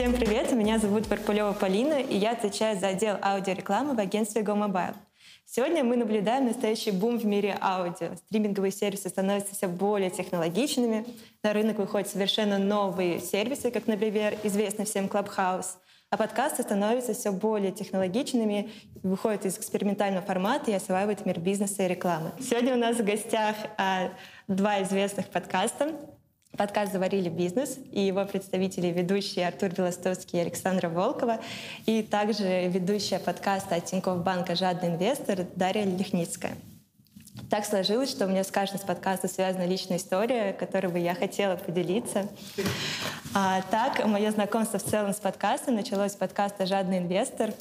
Всем привет, меня зовут Парпулева Полина, и я отвечаю за отдел аудиорекламы в агентстве GoMobile. Сегодня мы наблюдаем настоящий бум в мире аудио. Стриминговые сервисы становятся все более технологичными. На рынок выходят совершенно новые сервисы, как, например, известный всем Clubhouse. А подкасты становятся все более технологичными, выходят из экспериментального формата и осваивают мир бизнеса и рекламы. Сегодня у нас в гостях а, два известных подкаста. Подкаст «Заварили бизнес» и его представители ведущие Артур Белостовский и Александра Волкова, и также ведущая подкаста от Тинькофф Банка «Жадный инвестор» Дарья Лихницкая. Так сложилось, что у меня с каждым из подкастов связана личная история, которой бы я хотела поделиться. А, так, мое знакомство в целом с подкастом началось с подкаста «Жадный инвестор»,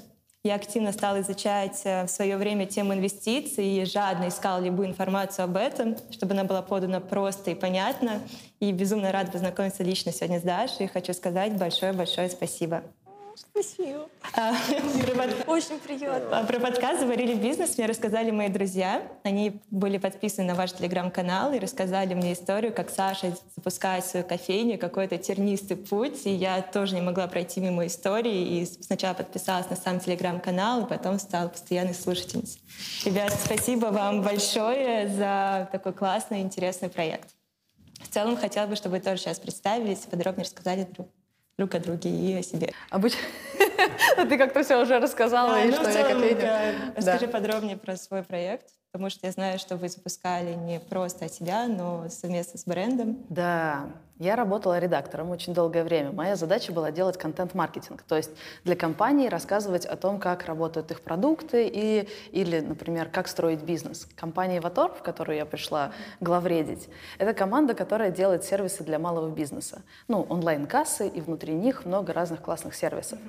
я активно стала изучать э, в свое время тему инвестиций и жадно искала любую информацию об этом, чтобы она была подана просто и понятно. И безумно рада познакомиться лично сегодня с Дашей. И хочу сказать большое-большое спасибо. Спасибо. А, про, Очень приятно. А, про подкаст «Заварили бизнес» мне рассказали мои друзья. Они были подписаны на ваш телеграм-канал и рассказали мне историю, как Саша запускает свою кофейню, какой-то тернистый путь. И я тоже не могла пройти мимо истории. И сначала подписалась на сам телеграм-канал, и потом стала постоянной слушательницей. Ребята, спасибо вам большое за такой классный и интересный проект. В целом, хотела бы, чтобы вы тоже сейчас представились и подробнее рассказали друг друг о друге и о себе. Обычно ты как-то все уже рассказала, а, и ну, что я кофейня. Расскажи подробнее про свой проект, потому что я знаю, что вы запускали не просто от себя, но совместно с брендом. Да, я работала редактором очень долгое время. Моя задача была делать контент-маркетинг, то есть для компаний рассказывать о том, как работают их продукты и, или, например, как строить бизнес. Компания Ватор, в которую я пришла главредить, это команда, которая делает сервисы для малого бизнеса. Ну, онлайн-кассы, и внутри них много разных классных сервисов.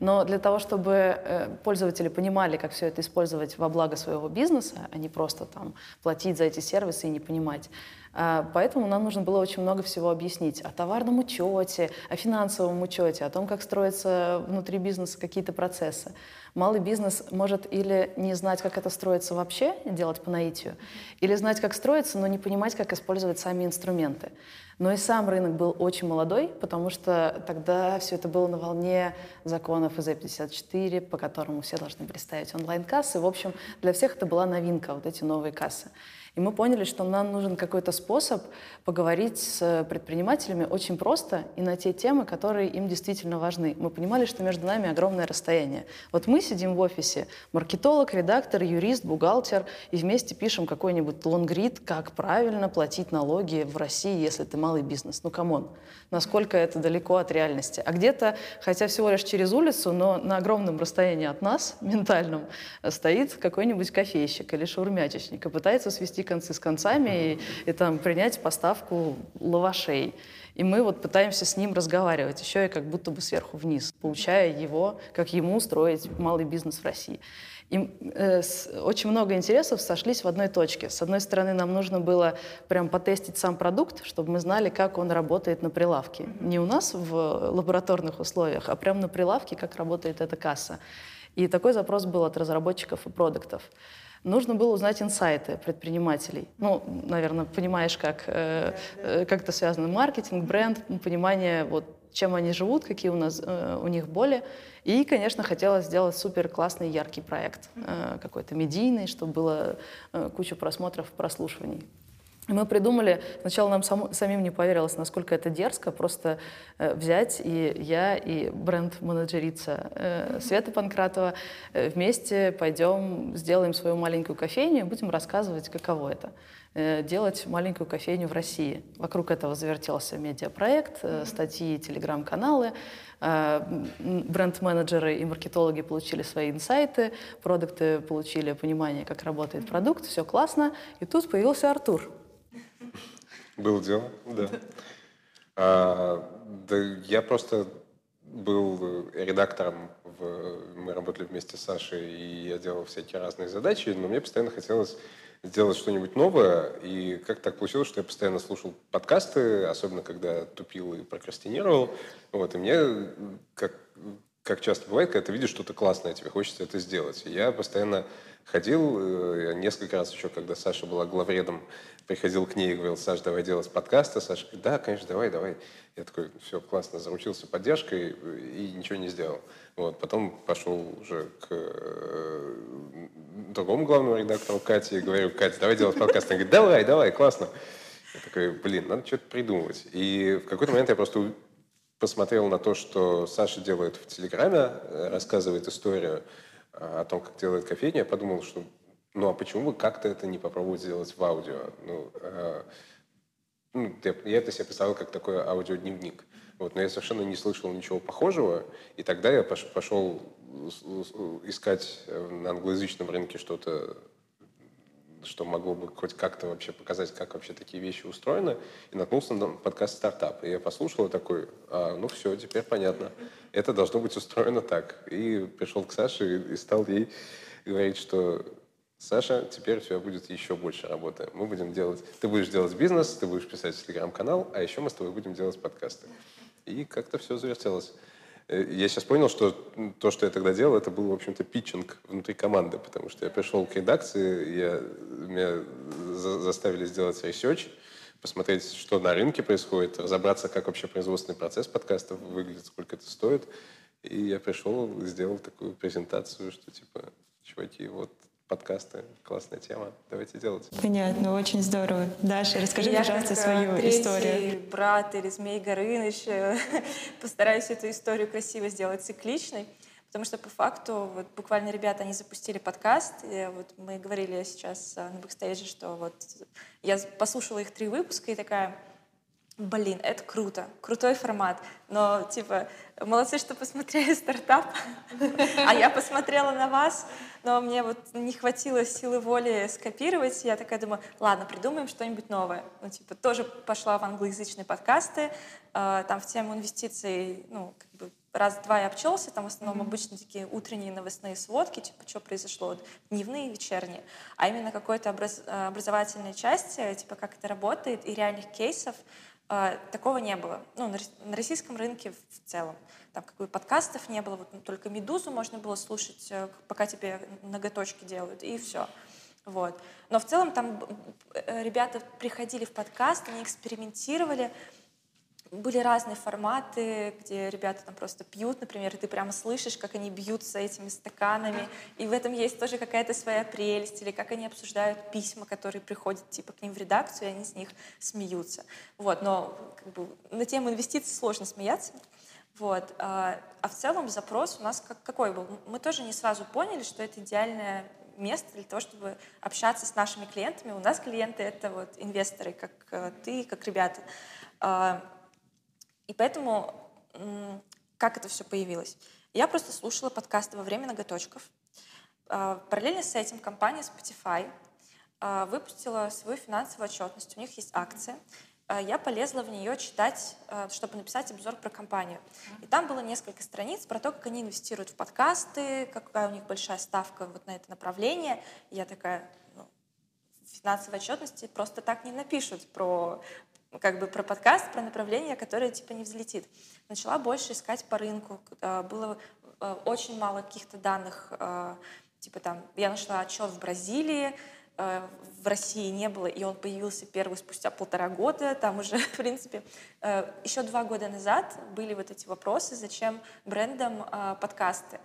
Но для того, чтобы э, пользователи понимали, как все это использовать во благо своего бизнеса, а не просто там платить за эти сервисы и не понимать, Поэтому нам нужно было очень много всего объяснить о товарном учете, о финансовом учете, о том, как строятся внутри бизнеса какие-то процессы. Малый бизнес может или не знать, как это строится вообще, делать по наитию, или знать, как строится, но не понимать, как использовать сами инструменты. Но и сам рынок был очень молодой, потому что тогда все это было на волне законов ИЗ-54, по которому все должны были ставить онлайн-кассы. В общем, для всех это была новинка, вот эти новые кассы. И мы поняли, что нам нужен какой-то способ поговорить с предпринимателями очень просто и на те темы, которые им действительно важны. Мы понимали, что между нами огромное расстояние. Вот мы сидим в офисе, маркетолог, редактор, юрист, бухгалтер, и вместе пишем какой-нибудь лонгрид, как правильно платить налоги в России, если ты малый бизнес. Ну, come on, насколько это далеко от реальности. А где-то, хотя всего лишь через улицу, но на огромном расстоянии от нас, ментальном, стоит какой-нибудь кофейщик или шаурмечник и пытается свести свести концы с концами и, и там принять поставку лавашей. И мы вот пытаемся с ним разговаривать, еще и как будто бы сверху вниз, поучая его, как ему устроить малый бизнес в России. И э, с, очень много интересов сошлись в одной точке. С одной стороны, нам нужно было прям потестить сам продукт, чтобы мы знали, как он работает на прилавке. Не у нас в лабораторных условиях, а прямо на прилавке, как работает эта касса. И такой запрос был от разработчиков и продуктов нужно было узнать инсайты предпринимателей. Ну, наверное, понимаешь, как, э, э, как это связано. Маркетинг, бренд, понимание, вот, чем они живут, какие у, нас, э, у них боли. И, конечно, хотелось сделать супер классный, яркий проект, э, какой-то медийный, чтобы было э, куча просмотров, прослушиваний. Мы придумали, сначала нам сам, самим не поверилось, насколько это дерзко, просто э, взять и я, и бренд-менеджерица э, Света Панкратова э, вместе пойдем, сделаем свою маленькую кофейню и будем рассказывать, каково это э, делать маленькую кофейню в России. Вокруг этого завертелся медиапроект, э, статьи, телеграм-каналы. Э, бренд-менеджеры и маркетологи получили свои инсайты, продукты получили понимание, как работает продукт, все классно. И тут появился Артур. Было дело, да. А, да я просто был редактором, в, мы работали вместе с Сашей, и я делал всякие разные задачи, но мне постоянно хотелось сделать что-нибудь новое, и как так получилось, что я постоянно слушал подкасты, особенно когда тупил и прокрастинировал, вот, и мне как как часто бывает, когда ты видишь что-то классное, тебе хочется это сделать. И я постоянно ходил, э, несколько раз еще, когда Саша была главредом, приходил к ней и говорил, Саш, давай делать подкасты. Саша говорит, да, конечно, давай, давай. Я такой, все, классно, заручился поддержкой и ничего не сделал. Вот, потом пошел уже к э, другому главному редактору Кате и говорю, Катя, давай делать подкаст. Она говорит, давай, давай, классно. Я такой, блин, надо что-то придумывать. И в какой-то момент я просто посмотрел на то, что Саша делает в Телеграме, э, рассказывает историю о том, как делает кофейню, я подумал, что ну а почему бы как-то это не попробовать сделать в аудио? Ну, э, ну, я, я это себе представил как такой аудиодневник. Вот, но я совершенно не слышал ничего похожего, и тогда я пошел, пошел искать на англоязычном рынке что-то что могло бы хоть как-то вообще показать, как вообще такие вещи устроены, и наткнулся на подкаст «Стартап». И я послушал и такой, а, ну все, теперь понятно. Это должно быть устроено так. И пришел к Саше и, и стал ей говорить, что Саша, теперь у тебя будет еще больше работы. Мы будем делать... Ты будешь делать бизнес, ты будешь писать телеграм-канал, а еще мы с тобой будем делать подкасты. И как-то все завертелось. Э, я сейчас понял, что то, что я тогда делал, это был, в общем-то, питчинг внутри команды, потому что я пришел к редакции, я, меня заставили сделать research, посмотреть, что на рынке происходит, разобраться, как вообще производственный процесс подкастов выглядит, сколько это стоит. И я пришел, сделал такую презентацию, что типа, чуваки, вот подкасты. Классная тема. Давайте делать. Понятно, очень здорово. Даша, расскажи, Я пожалуйста, свою историю. брат или Змей Горыныч. Постараюсь эту историю красиво сделать цикличной. Потому что по факту, вот буквально ребята, они запустили подкаст, и вот мы говорили сейчас на бэкстейже, что вот я послушала их три выпуска и такая, блин, это круто, крутой формат, но типа молодцы, что посмотрели стартап, а я посмотрела на вас, но мне вот не хватило силы воли скопировать. Я такая думаю, ладно, придумаем что-нибудь новое. Ну, типа, тоже пошла в англоязычные подкасты, э, там в тему инвестиций, ну, как бы раз-два я обчелся, там в основном mm-hmm. обычно такие утренние новостные сводки, типа, что произошло, дневные, вечерние, а именно какой-то образ, э, образовательной части, типа, как это работает, и реальных кейсов, такого не было. Ну, на, российском рынке в целом там как бы подкастов не было, вот только «Медузу» можно было слушать, э, пока тебе ноготочки делают, и все. Вот. Но в целом там э, ребята приходили в подкаст, они экспериментировали, были разные форматы, где ребята там просто пьют, например, и ты прямо слышишь, как они бьются этими стаканами, и в этом есть тоже какая-то своя прелесть, или как они обсуждают письма, которые приходят типа к ним в редакцию, и они с них смеются. Вот, но как бы, на тему инвестиций сложно смеяться, вот. А, а в целом запрос у нас как, какой был? Мы тоже не сразу поняли, что это идеальное место для того, чтобы общаться с нашими клиентами. У нас клиенты — это вот инвесторы, как э, ты, как ребята. А, и поэтому как это все появилось? Я просто слушала подкасты во время ноготочков. А, параллельно с этим компания Spotify выпустила свою финансовую отчетность. У них есть акция. А, я полезла в нее читать, а, чтобы написать обзор про компанию. И там было несколько страниц про то, как они инвестируют в подкасты, какая у них большая ставка вот на это направление. Я такая, ну, финансовой отчетности просто так не напишут про как бы про подкаст, про направление, которое типа не взлетит. Начала больше искать по рынку. А, было очень мало каких-то данных. Типа там, я нашла отчет в Бразилии, Э, в России не было, и он появился первый спустя полтора года. Там уже, в принципе, э, еще два года назад были вот эти вопросы, зачем брендам э, подкасты.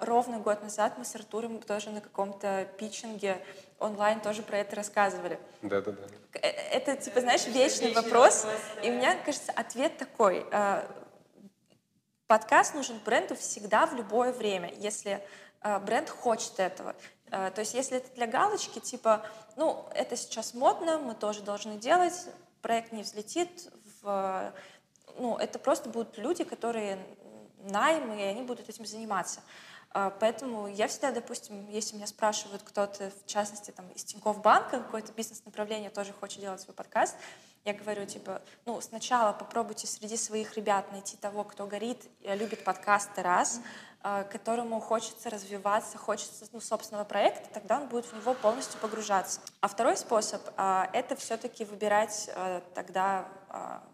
Ровно год назад мы с Артуром тоже на каком-то питчинге онлайн тоже про это рассказывали. Да, да, да. Это, типа, знаешь, вечный, вопрос. И меня, кажется, ответ такой. Подкаст нужен бренду всегда в любое время, если бренд хочет этого. Э, то есть если это для галочки, типа, ну, это сейчас модно, мы тоже должны делать, проект не взлетит, в, ну, это просто будут люди, которые найм, и они будут этим заниматься. Э, поэтому я всегда, допустим, если меня спрашивают кто-то, в частности, там, из Тинькофф банка, какое-то бизнес-направление тоже хочет делать свой подкаст, я говорю, типа, ну, сначала попробуйте среди своих ребят найти того, кто горит, любит подкасты, раз, mm-hmm Э, которому хочется развиваться, хочется ну, собственного проекта, тогда он будет в него полностью погружаться. А второй способ э, — это все-таки выбирать тогда,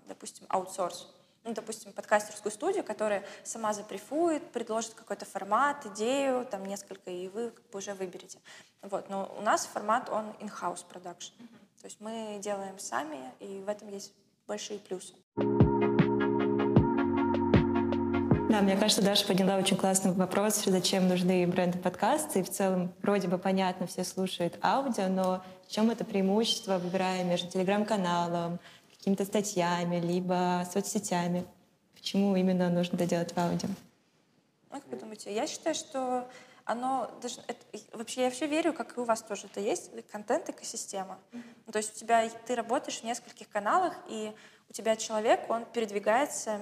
допустим, аутсорс. Ну, допустим, подкастерскую студию, которая сама заприфует, предложит какой-то формат, идею, там несколько, и вы как бы уже выберете. Вот. Но у нас формат, он in-house production. То есть мы делаем сами, и в этом есть большие плюсы. Да, мне кажется, Даша подняла очень классный вопрос, зачем нужны бренды подкасты. И в целом вроде бы понятно, все слушают аудио, но в чем это преимущество, выбирая между телеграм-каналом, какими-то статьями, либо соцсетями? Почему именно нужно это делать в аудио? Ну, как вы думаете? Я считаю, что оно даже это, вообще я вообще верю, как и у вас тоже это есть контент экосистема. Mm-hmm. То есть у тебя ты работаешь в нескольких каналах и у тебя человек он передвигается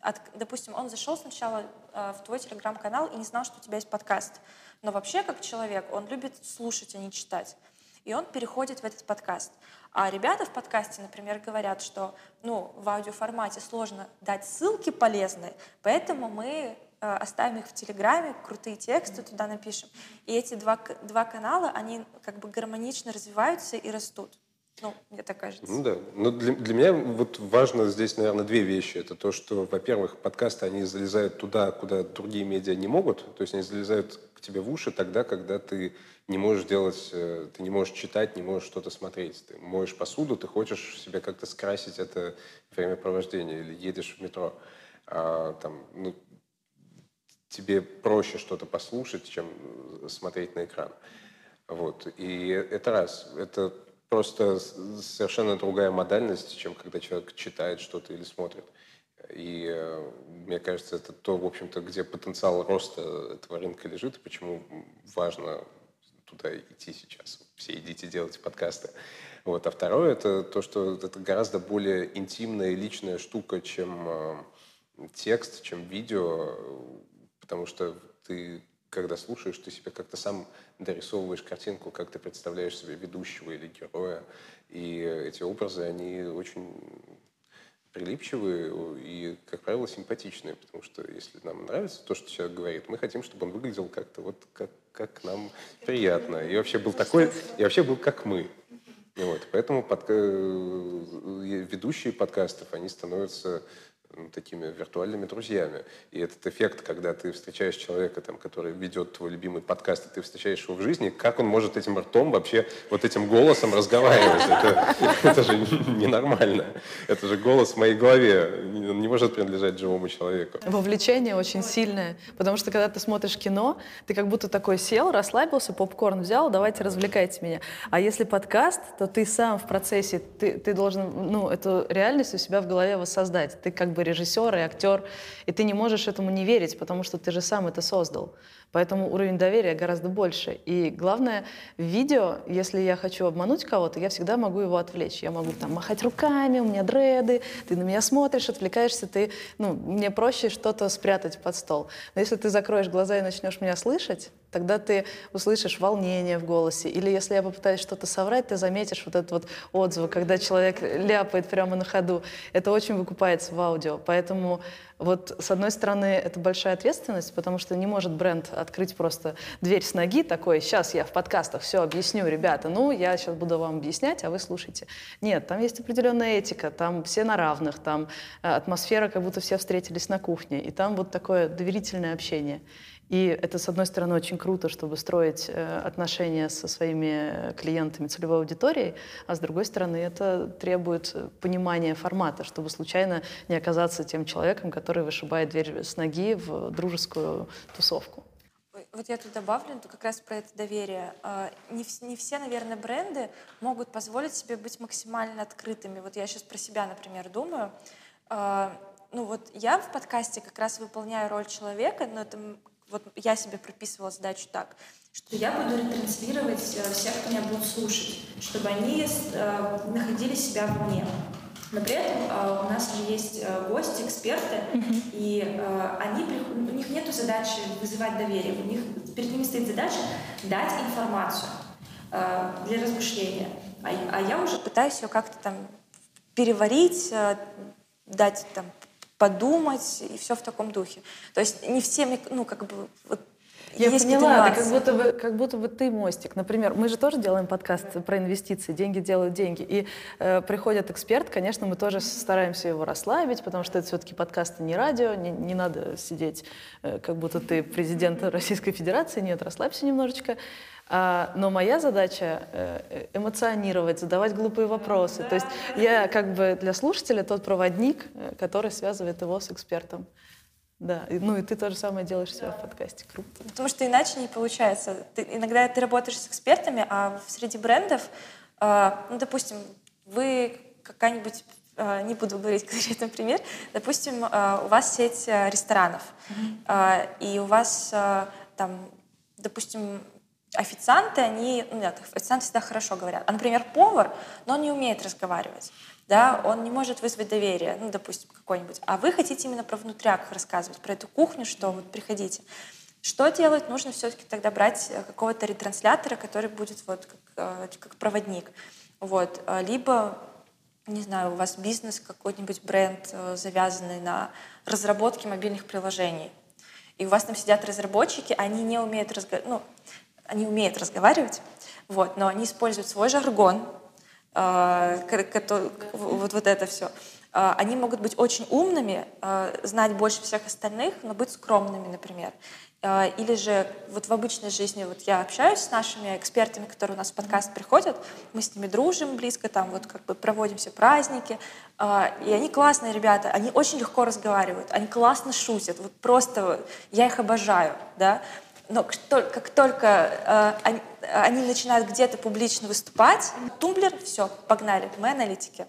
от, допустим, он зашел сначала э, в твой телеграм-канал и не знал, что у тебя есть подкаст. Но вообще, как человек, он любит слушать, а не читать. И он переходит в этот подкаст. А ребята в подкасте, например, говорят, что ну, в аудиоформате сложно дать ссылки полезные, поэтому мы э, оставим их в Телеграме, крутые тексты туда напишем. И эти два, два канала, они как бы гармонично развиваются и растут. Ну, мне так кажется. Ну да. Но для, для меня вот важно здесь, наверное, две вещи. Это то, что, во-первых, подкасты, они залезают туда, куда другие медиа не могут. То есть они залезают к тебе в уши тогда, когда ты не можешь делать, э, ты не можешь читать, не можешь что-то смотреть. Ты моешь посуду, ты хочешь себе как-то скрасить это времяпровождение или едешь в метро. А, там, ну, тебе проще что-то послушать, чем смотреть на экран. Вот. И это раз. Это просто совершенно другая модальность, чем когда человек читает что-то или смотрит. И э, мне кажется, это то, в общем-то, где потенциал роста этого рынка лежит, и почему важно туда идти сейчас. Все идите делать подкасты. Вот. А второе это то, что это гораздо более интимная и личная штука, чем э, текст, чем видео, потому что ты когда слушаешь, ты себе как-то сам дорисовываешь картинку, как ты представляешь себе ведущего или героя. И эти образы, они очень прилипчивые и, как правило, симпатичные, потому что если нам нравится то, что человек говорит, мы хотим, чтобы он выглядел как-то вот как, как нам приятно. И вообще был такой, и вообще был как мы. Вот, поэтому подка... Э, ведущие подкастов, они становятся такими виртуальными друзьями. И этот эффект, когда ты встречаешь человека, там, который ведет твой любимый подкаст, и ты встречаешь его в жизни, как он может этим ртом вообще, вот этим голосом разговаривать? Это, это же ненормально. Это же голос в моей голове. Он не может принадлежать живому человеку. Вовлечение очень сильное, потому что когда ты смотришь кино, ты как будто такой сел, расслабился, попкорн взял, давайте развлекайте меня. А если подкаст, то ты сам в процессе, ты, ты должен ну, эту реальность у себя в голове воссоздать. Ты как бы режиссер и актер, и ты не можешь этому не верить, потому что ты же сам это создал. Поэтому уровень доверия гораздо больше. И главное, видео, если я хочу обмануть кого-то, я всегда могу его отвлечь. Я могу там махать руками, у меня дреды, ты на меня смотришь, отвлекаешься, ты, ну, мне проще что-то спрятать под стол. Но если ты закроешь глаза и начнешь меня слышать, тогда ты услышишь волнение в голосе. Или если я попытаюсь что-то соврать, ты заметишь вот этот вот отзыв, когда человек ляпает прямо на ходу. Это очень выкупается в аудио. Поэтому вот с одной стороны это большая ответственность, потому что не может бренд открыть просто дверь с ноги такой, сейчас я в подкастах все объясню, ребята, ну я сейчас буду вам объяснять, а вы слушайте. Нет, там есть определенная этика, там все на равных, там э, атмосфера, как будто все встретились на кухне, и там вот такое доверительное общение. И это, с одной стороны, очень круто, чтобы строить э, отношения со своими клиентами, целевой аудиторией, а с другой стороны, это требует понимания формата, чтобы случайно не оказаться тем человеком, который вышибает дверь с ноги в дружескую тусовку. Вот я тут добавлю как раз про это доверие. А, не, все, наверное, бренды могут позволить себе быть максимально открытыми. Вот я сейчас про себя, например, думаю. А, ну вот я в подкасте как раз выполняю роль человека, но это вот я себе прописывала задачу так, что я буду ретранслировать э, всех, кто меня будет слушать, чтобы они э, находили себя в мне. Но при этом э, у нас же есть э, гости, эксперты, mm-hmm. и э, они, у них нет задачи вызывать доверие, у них перед ними стоит задача дать информацию э, для размышления. А, а я уже пытаюсь ее как-то там переварить, э, дать там подумать, и все в таком духе. То есть не все, ну, как бы, вот, Я есть поняла, это как будто, бы, как будто бы ты мостик. Например, мы же тоже делаем подкаст про инвестиции, деньги делают деньги. И э, приходит эксперт, конечно, мы тоже стараемся его расслабить, потому что это все-таки подкасты не радио, не, не надо сидеть, э, как будто ты президент Российской Федерации. Нет, расслабься немножечко. А, но моя задача э, эмоционировать, задавать глупые вопросы. То есть я как бы для слушателя тот проводник, э, который связывает его с экспертом. Да, ну и ты то же самое делаешь себя в подкасте. Круто. Потому что иначе не получается. Ты, иногда ты работаешь с экспертами, а среди брендов, э, ну, допустим, вы какая-нибудь э, не буду говорить конкретный пример, допустим, э, у вас сеть э, ресторанов, mm-hmm. и у вас там, допустим, официанты, они, ну, нет, официанты всегда хорошо говорят. А, например, повар, но он не умеет разговаривать да, он не может вызвать доверие, ну, допустим, какой-нибудь. А вы хотите именно про внутряк рассказывать, про эту кухню, что вот приходите. Что делать? Нужно все-таки тогда брать э, какого-то ретранслятора, который будет вот как, э, как проводник. Вот. А, либо, не знаю, у вас бизнес, какой-нибудь бренд, э, завязанный на разработке мобильных приложений. И у вас там сидят разработчики, они не умеют разговаривать, ну, они умеют разговаривать, вот, но они используют свой жаргон, а, вот, вот это все. А, они могут быть очень умными, а, знать больше всех остальных, но быть скромными, например. Или же вот в обычной жизни вот я общаюсь с нашими экспертами, которые у нас в подкаст приходят, мы с ними дружим близко, там вот как бы проводим все праздники, и они классные ребята, они очень легко разговаривают, они классно шутят, вот просто я их обожаю, да, но как только э, они, начинают где-то публично выступать, тумблер, все, погнали, мы аналитики.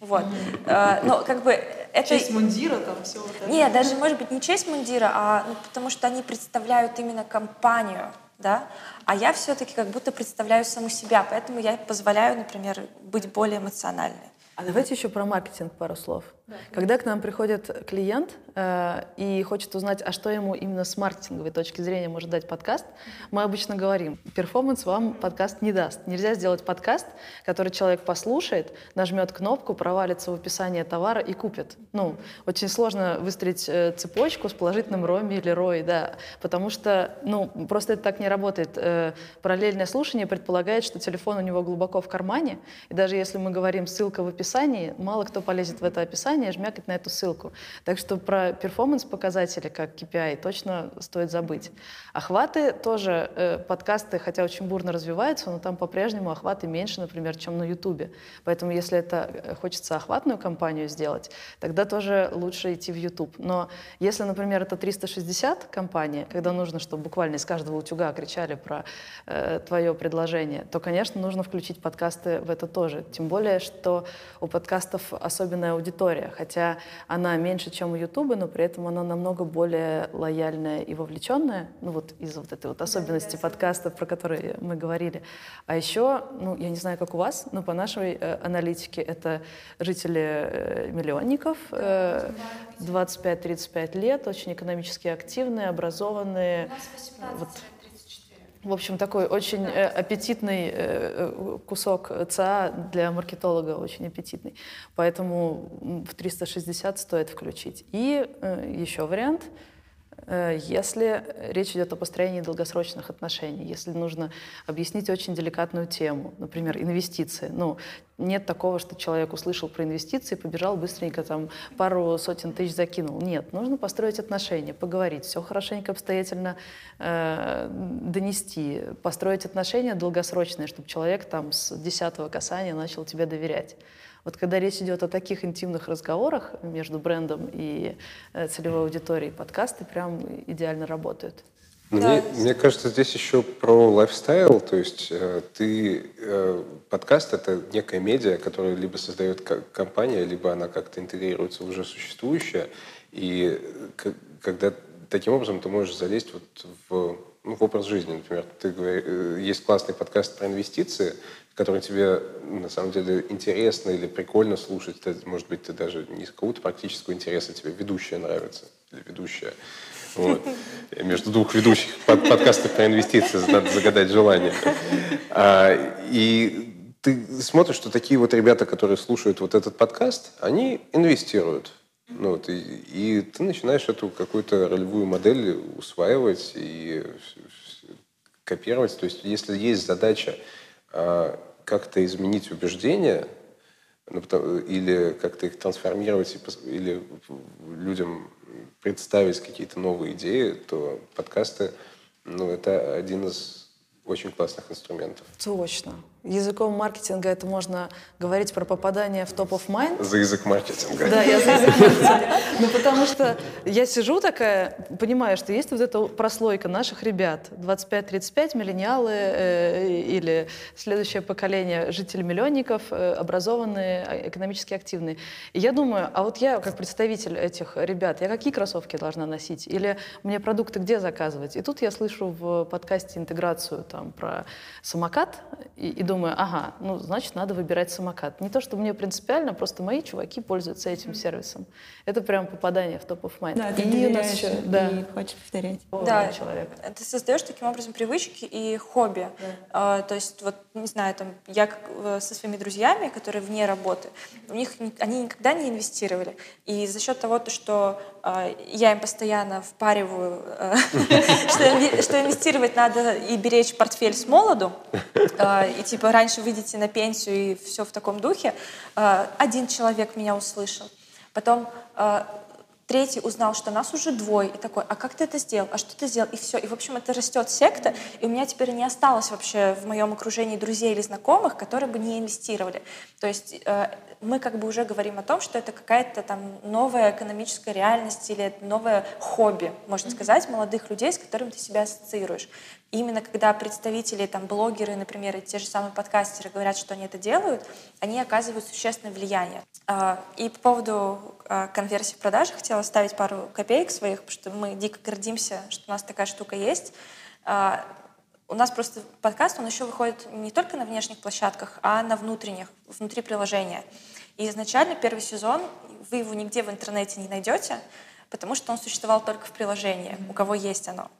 Вот. Mm-hmm. Но как бы это... Честь мундира там, все вот это. Нет, даже, может быть, не честь мундира, а ну, потому что они представляют именно компанию, да, а я все-таки как будто представляю саму себя, поэтому я позволяю, например, быть более эмоциональной. А давайте еще про маркетинг пару слов. Да, Когда к нам приходит клиент э, и хочет узнать, а что ему именно с маркетинговой точки зрения может дать подкаст, мы обычно говорим, перформанс вам подкаст не даст. Нельзя сделать подкаст, который человек послушает, нажмет кнопку, провалится в описание товара и купит. Ну, очень сложно выстроить э, цепочку с положительным роми или рой, да, потому что, ну, просто это так не работает. Э, параллельное слушание предполагает, что телефон у него глубоко в кармане, и даже если мы говорим ссылка в описании, мало кто полезет в это описание, описание, жмякать на эту ссылку. Так что про перформанс-показатели, как KPI, точно стоит забыть. Охваты тоже, э, подкасты, хотя очень бурно развиваются, но там по-прежнему охваты меньше, например, чем на YouTube. Поэтому если это э, хочется охватную кампанию сделать, тогда тоже лучше идти в YouTube. Но если, например, это 360 компания, когда нужно, чтобы буквально из каждого утюга кричали про э, твое предложение, то, конечно, нужно включить подкасты в это тоже. Тем более, что у подкастов особенная аудитория хотя она меньше, чем у Ютуба, но при этом она намного более лояльная и вовлеченная, ну вот из-за вот этой вот особенности да, подкаста, про которые мы говорили. А еще, ну, я не знаю, как у вас, но по нашей э, аналитике это жители э, миллионников, э, 25-35 лет, очень экономически активные, образованные. У нас 18 вот, в общем, такой очень э, аппетитный э, э, кусок ЦА для маркетолога, очень аппетитный. Поэтому в 360 стоит включить. И еще вариант — если речь идет о построении долгосрочных отношений, если нужно объяснить очень деликатную тему, например, инвестиции. Ну, нет такого, что человек услышал про инвестиции, побежал быстренько там пару сотен тысяч закинул. Нет, нужно построить отношения, поговорить, все хорошенько, обстоятельно э, донести, построить отношения долгосрочные, чтобы человек там с десятого касания начал тебе доверять. Вот когда речь идет о таких интимных разговорах между брендом и э, целевой аудиторией, подкасты прям идеально работают. Мне, да. мне кажется, здесь еще про лайфстайл, то есть э, ты э, подкаст это некая медиа, которую либо создает компания, либо она как-то интегрируется в уже существующее, и к, когда таким образом ты можешь залезть вот в, ну, в образ жизни, например, ты говоришь, э, есть классный подкаст про инвестиции, который тебе на самом деле интересно или прикольно слушать. может быть, ты даже не из какого-то практического интереса, тебе ведущая нравится или ведущая. Вот. Между двух ведущих под, подкастов про инвестиции надо загадать желание. А, и ты смотришь, что такие вот ребята, которые слушают вот этот подкаст, они инвестируют. Ну, вот, и, и ты начинаешь эту какую-то ролевую модель усваивать и копировать. То есть если есть задача э, как-то изменить убеждения, ну, или как-то их трансформировать, или людям представить какие-то новые идеи, то подкасты, ну, это один из очень классных инструментов. Точно. Языком маркетинга это можно говорить про попадание в топ of mind. За язык маркетинга. Да, я за язык маркетинга. Ну, потому что я сижу такая, понимаю, что есть вот эта прослойка наших ребят, 25-35, миллениалы э, или следующее поколение жителей-миллионников, э, образованные, а, экономически активные. И я думаю, а вот я как представитель этих ребят, я какие кроссовки должна носить? Или мне продукты где заказывать? И тут я слышу в подкасте интеграцию там про самокат и, и думаю, ага, ну, значит, надо выбирать самокат. Не то, что мне принципиально, просто мои чуваки пользуются этим сервисом. Это прям попадание в топ of mind. Да, ты и у нас еще, да. и хочешь повторять. Да, человек. ты создаешь таким образом привычки и хобби. Да. А, то есть, вот, не знаю, там, я э, со своими друзьями, которые вне работы, у них, они никогда не инвестировали. И за счет того, что а, я им постоянно впариваю, э, что инвестировать надо и беречь портфель с молоду, а, и типа раньше выйдете на пенсию и все в таком духе. А, один человек меня услышал. Потом Третий узнал, что нас уже двое, и такой, а как ты это сделал, а что ты сделал, и все. И, в общем, это растет секта, и у меня теперь не осталось вообще в моем окружении друзей или знакомых, которые бы не инвестировали. То есть э, мы как бы уже говорим о том, что это какая-то там новая экономическая реальность или новое хобби, можно сказать, молодых людей, с которым ты себя ассоциируешь. И именно когда представители, там, блогеры, например, и те же самые подкастеры говорят, что они это делают, они оказывают существенное влияние. А, и по поводу а, конверсии в продажах хотела ставить пару копеек своих, потому что мы дико гордимся, что у нас такая штука есть. А, у нас просто подкаст, он еще выходит не только на внешних площадках, а на внутренних, внутри приложения. И изначально первый сезон вы его нигде в интернете не найдете, потому что он существовал только в приложении, у кого есть оно.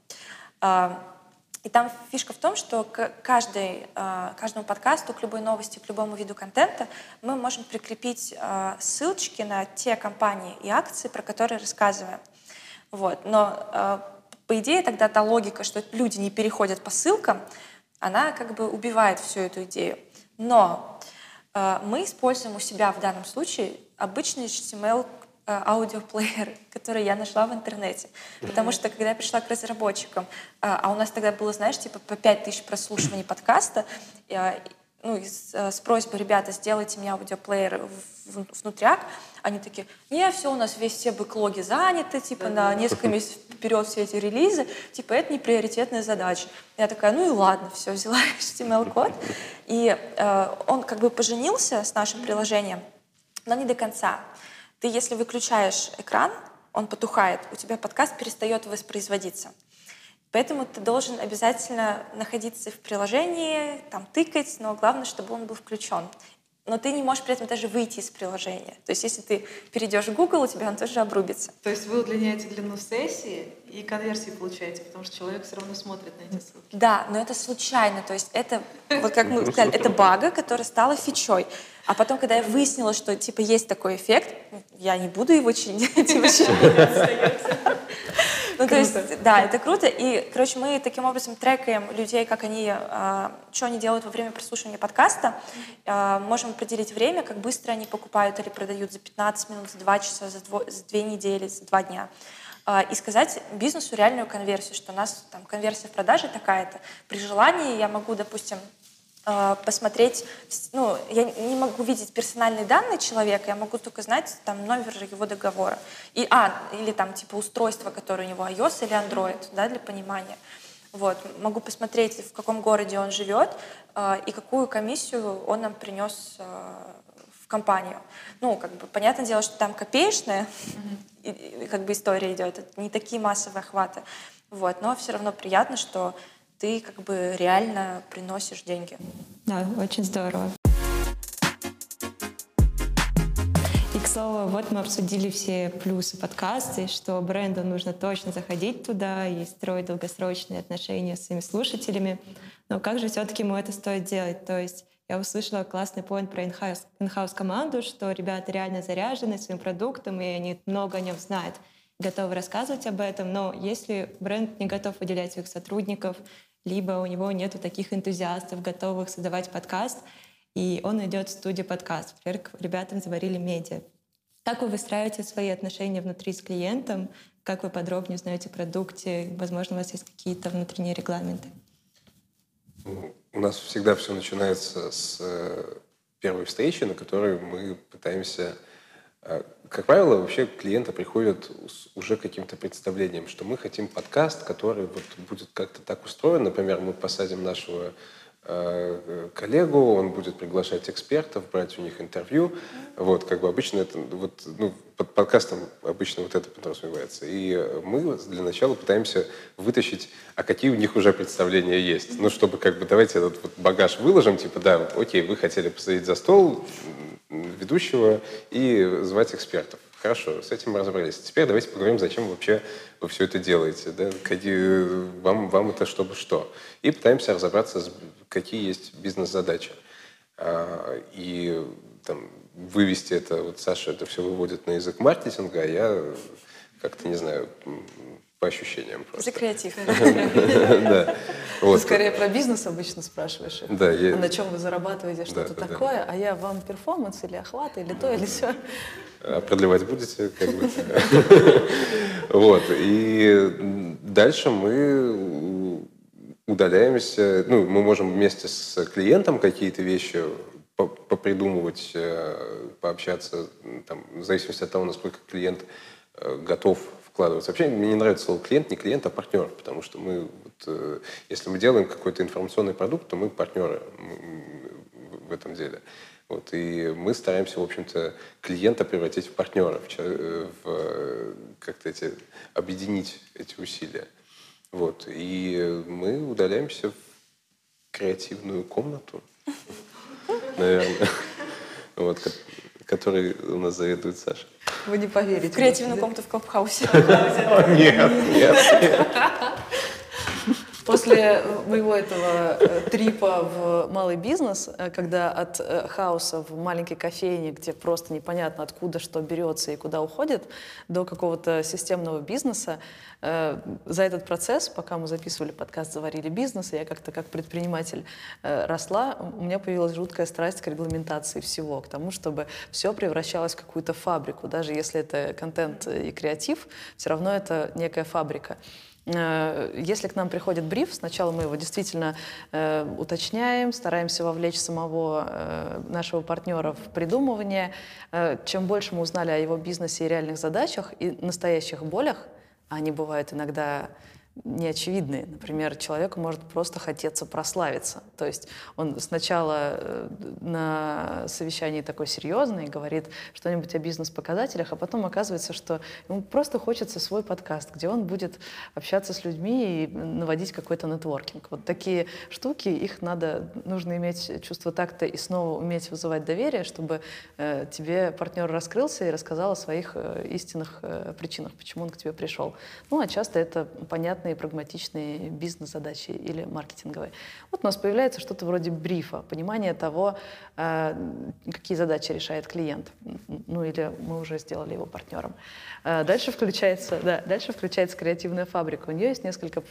И там фишка в том, что к каждой, а, каждому подкасту, к любой новости, к любому виду контента мы можем прикрепить а, ссылочки на те компании и акции, про которые рассказываем. Вот. Но а, по идее тогда та логика, что люди не переходят по ссылкам, она как бы убивает всю эту идею. Но мы используем у себя в данном случае обычный HTML Э, аудиоплеер, который я нашла в интернете. Потому что, когда я пришла к разработчикам, э, а у нас тогда было, знаешь, типа по 5000 прослушиваний подкаста, э, ну, с, с просьбой, ребята, сделайте мне аудиоплеер внутряк, они такие, не, все, у нас весь все бэклоги заняты, типа на несколько месяцев вперед все эти релизы, типа это не приоритетная задача. Я такая, ну и ладно, все, взяла HTML-код, и э, он как бы поженился с нашим приложением, но не до конца. Ты, если выключаешь экран, он потухает, у тебя подкаст перестает воспроизводиться. Поэтому ты должен обязательно находиться в приложении, там тыкать, но главное, чтобы он был включен. Но ты не можешь при этом даже выйти из приложения. То есть если ты перейдешь в Google, у тебя он тоже обрубится. То есть вы удлиняете длину сессии и конверсии получаете, потому что человек все равно смотрит на эти ссылки. Да, но это случайно. То есть это, вот как мы сказали, это бага, которая стала фичой. А потом, когда я выяснила, что типа есть такой эффект, я не буду его чинить, Ну, то есть, да, это круто. И, короче, мы таким образом трекаем людей, как они, а, что они делают во время прослушивания подкаста. А, можем определить время, как быстро они покупают или продают за 15 минут, за 2 часа, за 2, за 2 недели, за 2 дня а, и сказать бизнесу реальную конверсию, что у нас там конверсия в продаже такая-то. При желании я могу, допустим, посмотреть, ну, я не могу видеть персональные данные человека, я могу только знать там номер его договора. И, а, или там типа устройство, которое у него iOS или Android, да, для понимания. Вот. Могу посмотреть, в каком городе он живет э, и какую комиссию он нам принес э, в компанию. Ну, как бы, понятное дело, что там копеечная mm-hmm. и, и, как бы история идет, это не такие массовые охваты. Вот. Но все равно приятно, что ты как бы реально приносишь деньги. Да, очень здорово. И, к слову, вот мы обсудили все плюсы подкаста, что бренду нужно точно заходить туда и строить долгосрочные отношения с своими слушателями. Но как же все-таки ему это стоит делать? То есть я услышала классный поинт про in-house, in команду, что ребята реально заряжены своим продуктом, и они много о нем знают, готовы рассказывать об этом. Но если бренд не готов выделять своих сотрудников, либо у него нет таких энтузиастов, готовых создавать подкаст, и он идет в студию подкаст. Например, к ребятам заварили медиа. Как вы выстраиваете свои отношения внутри с клиентом? Как вы подробнее узнаете о продукте? Возможно, у вас есть какие-то внутренние регламенты? У нас всегда все начинается с э, первой встречи, на которой мы пытаемся... Э, как правило, вообще клиенты приходят с уже каким-то представлением, что мы хотим подкаст, который вот будет как-то так устроен. Например, мы посадим нашего коллегу, он будет приглашать экспертов, брать у них интервью. Вот, как бы обычно это, вот, ну, под подкастом обычно вот это подразумевается. И мы для начала пытаемся вытащить, а какие у них уже представления есть. Ну, чтобы как бы давайте этот вот багаж выложим, типа, да, окей, вы хотели посадить за стол ведущего и звать экспертов. Хорошо, с этим мы разобрались. Теперь давайте поговорим, зачем вообще вы все это делаете. Да? Какие, вам, вам это чтобы что. И пытаемся разобраться, какие есть бизнес-задачи. А, и там, вывести это, вот Саша это все выводит на язык маркетинга, а я как-то, не знаю, по ощущениям просто. За креатив. Да. Ты скорее про бизнес обычно спрашиваешь. Да. На чем вы зарабатываете, что-то такое, а я вам перформанс или охват, или то, или все. А продлевать будете? Как бы. Вот. И дальше мы удаляемся, ну, мы можем вместе с клиентом какие-то вещи попридумывать, э, пообщаться, там, в зависимости от того, насколько клиент э, готов вкладываться. Вообще мне не нравится слово клиент, не клиент, а партнер, потому что мы, вот, э, если мы делаем какой-то информационный продукт, то мы партнеры в этом деле. Вот, и мы стараемся, в общем-то, клиента превратить в партнера, в, э, в как-то эти, объединить эти усилия. Вот, и мы удаляемся в креативную комнату, наверное, вот, который у нас заведует Саша. Вы не поверите. В креативную комнату в Клабхаусе. Нет, нет. После моего этого э, трипа в малый бизнес, э, когда от э, хаоса в маленькой кофейне, где просто непонятно откуда что берется и куда уходит, до какого-то системного бизнеса, за этот процесс, пока мы записывали подкаст «Заварили бизнес», я как-то как предприниматель росла, у меня появилась жуткая страсть к регламентации всего, к тому, чтобы все превращалось в какую-то фабрику. Даже если это контент и креатив, все равно это некая фабрика. Э, если к нам приходит бриф, сначала мы его действительно э, уточняем, стараемся вовлечь самого э, нашего партнера в придумывание. Э, чем больше мы узнали о его бизнесе и реальных задачах и настоящих болях, а они бывают иногда неочевидные. Например, человеку может просто хотеться прославиться. То есть он сначала э, на совещании такой серьезный говорит что-нибудь о бизнес-показателях, а потом оказывается, что ему просто хочется свой подкаст, где он будет общаться с людьми и наводить какой-то нетворкинг. Вот такие штуки, их надо, нужно иметь чувство такта и снова уметь вызывать доверие, чтобы э, тебе партнер раскрылся и рассказал о своих э, истинных э, причинах, почему он к тебе пришел. Ну, а часто это понятно понятные, прагматичные бизнес-задачи или маркетинговые. Вот у нас появляется что-то вроде брифа, понимание того, э, какие задачи решает клиент. Ну или мы уже сделали его партнером. Э, дальше включается, да, дальше включается креативная фабрика. У нее есть несколько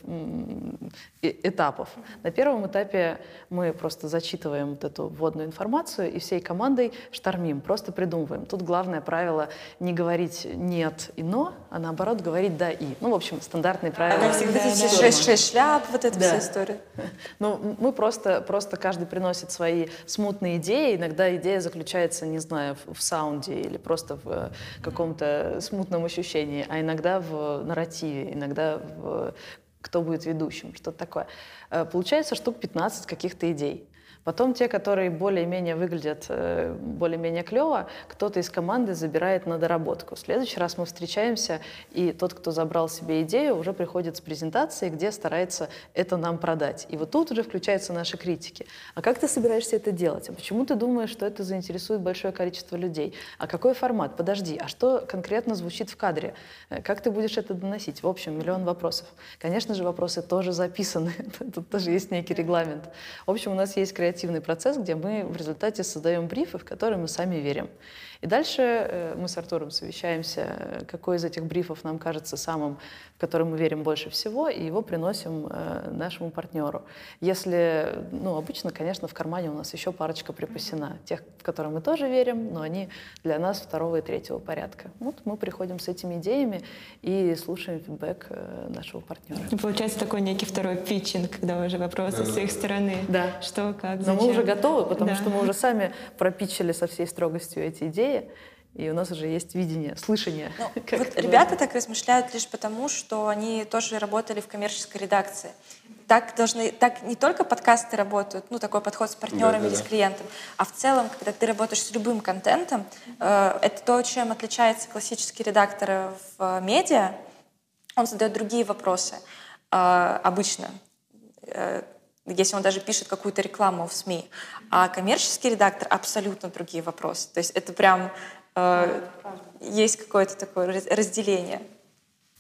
этапов. На первом этапе мы просто зачитываем вот эту вводную информацию и всей командой штормим, просто придумываем. Тут главное правило не говорить «нет» и «но», а наоборот говорить «да» и. Ну, в общем, стандартные правила вот эти шесть, шесть шляп, вот эта да. вся история. Ну, мы просто, просто каждый приносит свои смутные идеи. Иногда идея заключается, не знаю, в, в саунде или просто в э, каком-то смутном ощущении, а иногда в нарративе, иногда в кто будет ведущим, что-то такое. Э, получается штук 15 каких-то идей. Потом те, которые более-менее выглядят э, более-менее клево, кто-то из команды забирает на доработку. В следующий раз мы встречаемся, и тот, кто забрал себе идею, уже приходит с презентацией, где старается это нам продать. И вот тут уже включаются наши критики. А как ты собираешься это делать? А почему ты думаешь, что это заинтересует большое количество людей? А какой формат? Подожди, а что конкретно звучит в кадре? Э, как ты будешь это доносить? В общем, миллион вопросов. Конечно же, вопросы тоже записаны. Тут тоже есть некий регламент. В общем, у нас есть креатив креативный процесс, где мы в результате создаем брифы, в которые мы сами верим. И дальше э, мы с Артуром совещаемся, какой из этих брифов нам кажется самым, в который мы верим больше всего, и его приносим э, нашему партнеру. Если, ну, обычно, конечно, в кармане у нас еще парочка припасена, тех, в которые мы тоже верим, но они для нас второго и третьего порядка. Вот мы приходим с этими идеями и слушаем фидбэк э, нашего партнера. И получается такой некий второй питчинг, когда уже вопросы с их стороны. Да. Что, как, Но зачем. мы уже готовы, потому Да. что мы уже сами пропитчили со всей строгостью эти идеи, и у нас уже есть видение, слышание. Ну, как вот это ребята так размышляют лишь потому, что они тоже работали в коммерческой редакции. Так должны, так не только подкасты работают, ну такой подход с партнерами или с клиентом, а в целом, когда ты работаешь с любым контентом, э, это то, чем отличается классический редактор в э, медиа. Он задает другие вопросы э, обычно, э, если он даже пишет какую-то рекламу в СМИ. А коммерческий редактор абсолютно другие вопросы. То есть это прям э, есть какое-то такое раз- разделение.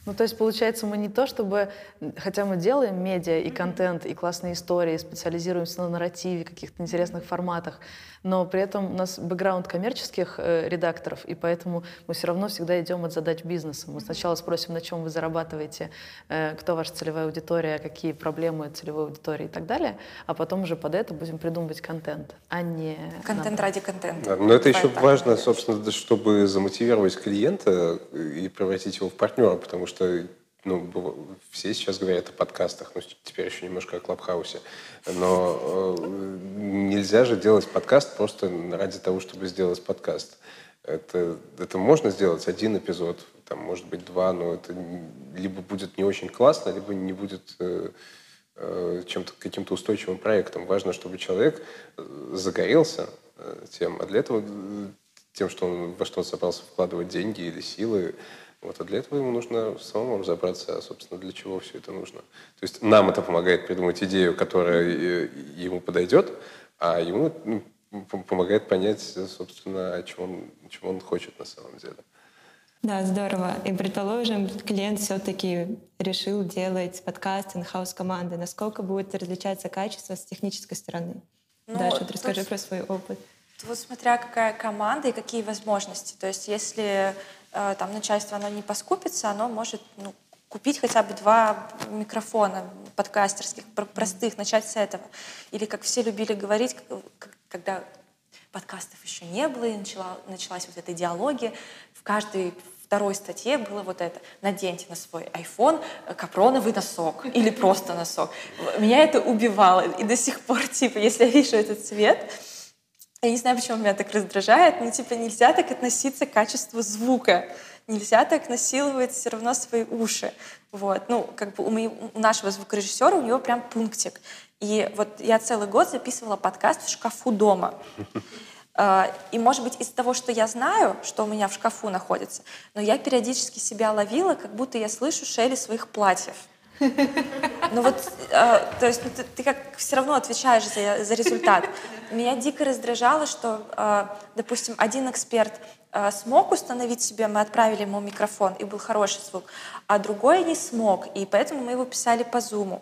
Ну, то есть, получается, мы не то, чтобы, хотя мы делаем медиа и контент, и классные истории, специализируемся на нарративе, каких-то интересных форматах, но при этом у нас бэкграунд коммерческих э, редакторов, и поэтому мы все равно всегда идем от задач бизнеса. Мы сначала спросим, на чем вы зарабатываете, э, кто ваша целевая аудитория, какие проблемы целевой аудитории и так далее, а потом уже под это будем придумывать контент, а не... Контент ради контента. Да, но это еще важно, собственно, чтобы замотивировать клиента и превратить его в партнера, потому что ну, быва- все сейчас говорят о подкастах, ну, теперь еще немножко о Клабхаусе, но э, нельзя же делать подкаст просто ради того, чтобы сделать подкаст. Это, это можно сделать один эпизод, там, может быть, два, но это либо будет не очень классно, либо не будет э, э, чем-то, каким-то устойчивым проектом. Важно, чтобы человек э, загорелся э, тем, а для этого э, тем, что он, во что он собрался вкладывать деньги или силы, вот, а для этого ему нужно самому разобраться, собственно, для чего все это нужно. То есть нам это помогает придумать идею, которая ему подойдет, а ему ну, помогает понять, собственно, о чем он, чего он хочет на самом деле. Да, здорово. И предположим, клиент все-таки решил делать подкаст in-house команды. Насколько будет различаться качество с технической стороны? Ну, Даша, вот расскажи тут- про свой опыт. Вот смотря какая команда и какие возможности. То есть если там начальство оно не поскупится, оно может ну, купить хотя бы два микрофона подкастерских, пр- простых, начать с этого. Или как все любили говорить, когда подкастов еще не было, и начала, началась вот эта идеология, в каждой второй статье было вот это. Наденьте на свой iPhone э, капроновый носок или просто носок. Меня это убивало. И до сих пор, типа, если я вижу этот цвет, я не знаю, почему меня так раздражает, но типа нельзя так относиться к качеству звука. Нельзя так насиловать все равно свои уши. Вот. Ну, как бы у, моего- у нашего звукорежиссера у него прям пунктик. И вот я целый год записывала подкаст в шкафу дома. А, И, может быть, из-за того, что я знаю, что у меня в шкафу находится, но я периодически себя ловила, как будто я слышу шели своих платьев. Ну вот, э, то есть ну, ты, ты как все равно отвечаешь за, за результат. Меня дико раздражало, что, э, допустим, один эксперт э, смог установить себе, мы отправили ему микрофон, и был хороший звук, а другой не смог, и поэтому мы его писали по зуму.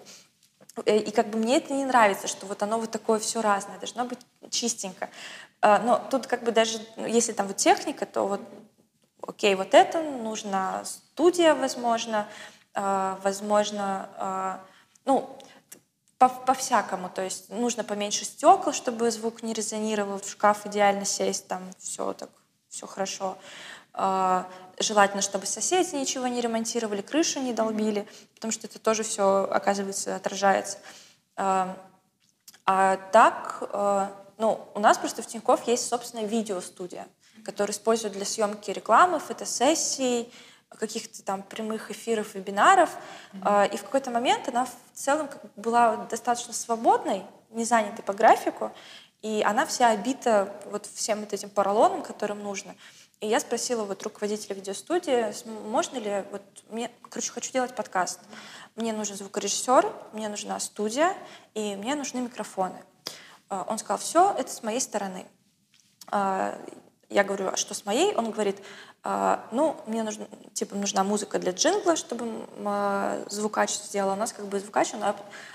Э, И как бы мне это не нравится, что вот оно вот такое все разное, должно быть чистенько. Но тут как бы даже, ну, если там вот техника, то вот окей, вот это нужна студия, возможно, возможно, э, ну, по- по-всякому. То есть нужно поменьше стекла, чтобы звук не резонировал, в шкаф идеально сесть, там все так, все хорошо. Э, Желательно, чтобы соседи ничего не ремонтировали, крышу не долбили, потому что это тоже все, оказывается, отражается. А так, ну, у нас просто в Тинькофф есть собственная видеостудия, которую используют для съемки рекламы, фотосессий, каких-то там прямых эфиров, вебинаров. Э, И в какой-то момент она в целом была достаточно свободной, не занятой по графику, и она вся обита вот всем вот этим поролоном, которым нужно. И я спросила вот руководителя видеостудии, можно ли, вот мне, короче, хочу делать подкаст. Мне нужен звукорежиссер, мне нужна студия, и мне нужны микрофоны. А, Он сказал, все, это с моей стороны. Я говорю, а что с моей? Он говорит, а, ну, мне нужно, типа, нужна музыка для джингла, чтобы а, звукач сделал. У нас как бы звукач, он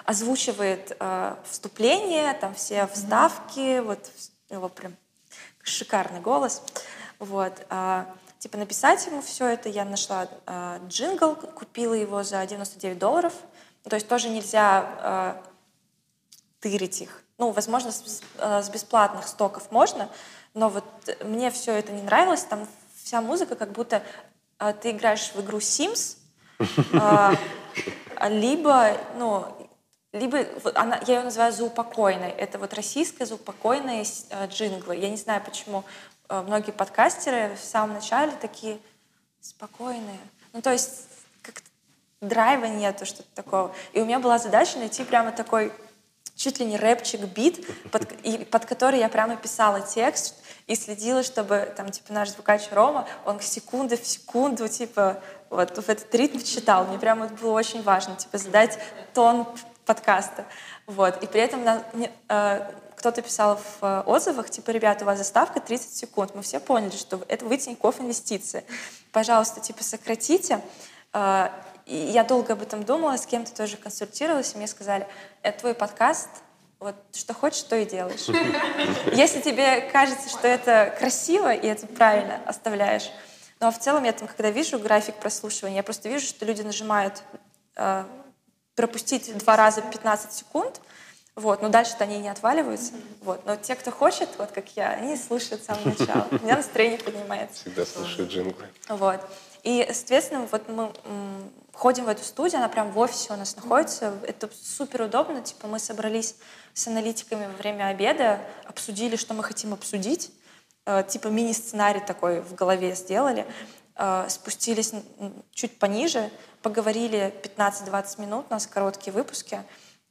озвучивает а, вступление, там все вставки, вот у него прям шикарный голос. Вот. Типа написать ему все это, я нашла джингл, купила его за 99 долларов. То есть тоже нельзя тырить их. Ну, возможно, с бесплатных стоков можно, но вот мне все это не нравилось. Там вся музыка, как будто а, ты играешь в игру Sims, а, либо, ну, либо она, я ее называю заупокойной. Это вот российская заупокойная а, джинглы. Я не знаю, почему многие подкастеры в самом начале такие спокойные. Ну, то есть как драйва нету, что-то такого. И у меня была задача найти прямо такой чуть ли не рэпчик, бит, под, и, под который я прямо писала текст и следила, чтобы там, типа, наш звукач Рома, он секунды в секунду, типа, вот в этот ритм читал. Мне прямо было очень важно, типа, задать тон подкаста. Вот. И при этом на, мне, э, кто-то писал в э, отзывах, типа, ребята, у вас заставка 30 секунд. Мы все поняли, что это вы инвестиции. Пожалуйста, типа, сократите. Э, и я долго об этом думала, с кем-то тоже консультировалась, и мне сказали, это твой подкаст, вот что хочешь, то и делаешь. Если тебе кажется, что это красиво и это правильно, оставляешь. Но ну, а в целом я там, когда вижу график прослушивания, я просто вижу, что люди нажимают э, пропустить два раза 15 секунд, вот, но дальше-то они не отваливаются. Вот. Но те, кто хочет, вот как я, они слушают с самого начала. У меня настроение поднимается. Всегда слушают джинглы. Вот. И, соответственно, вот мы ходим в эту студию, она прям в офисе у нас находится. Это супер удобно. Типа мы собрались с аналитиками во время обеда, обсудили, что мы хотим обсудить. Э, типа мини-сценарий такой в голове сделали. Э, спустились чуть пониже, поговорили 15-20 минут, у нас короткие выпуски.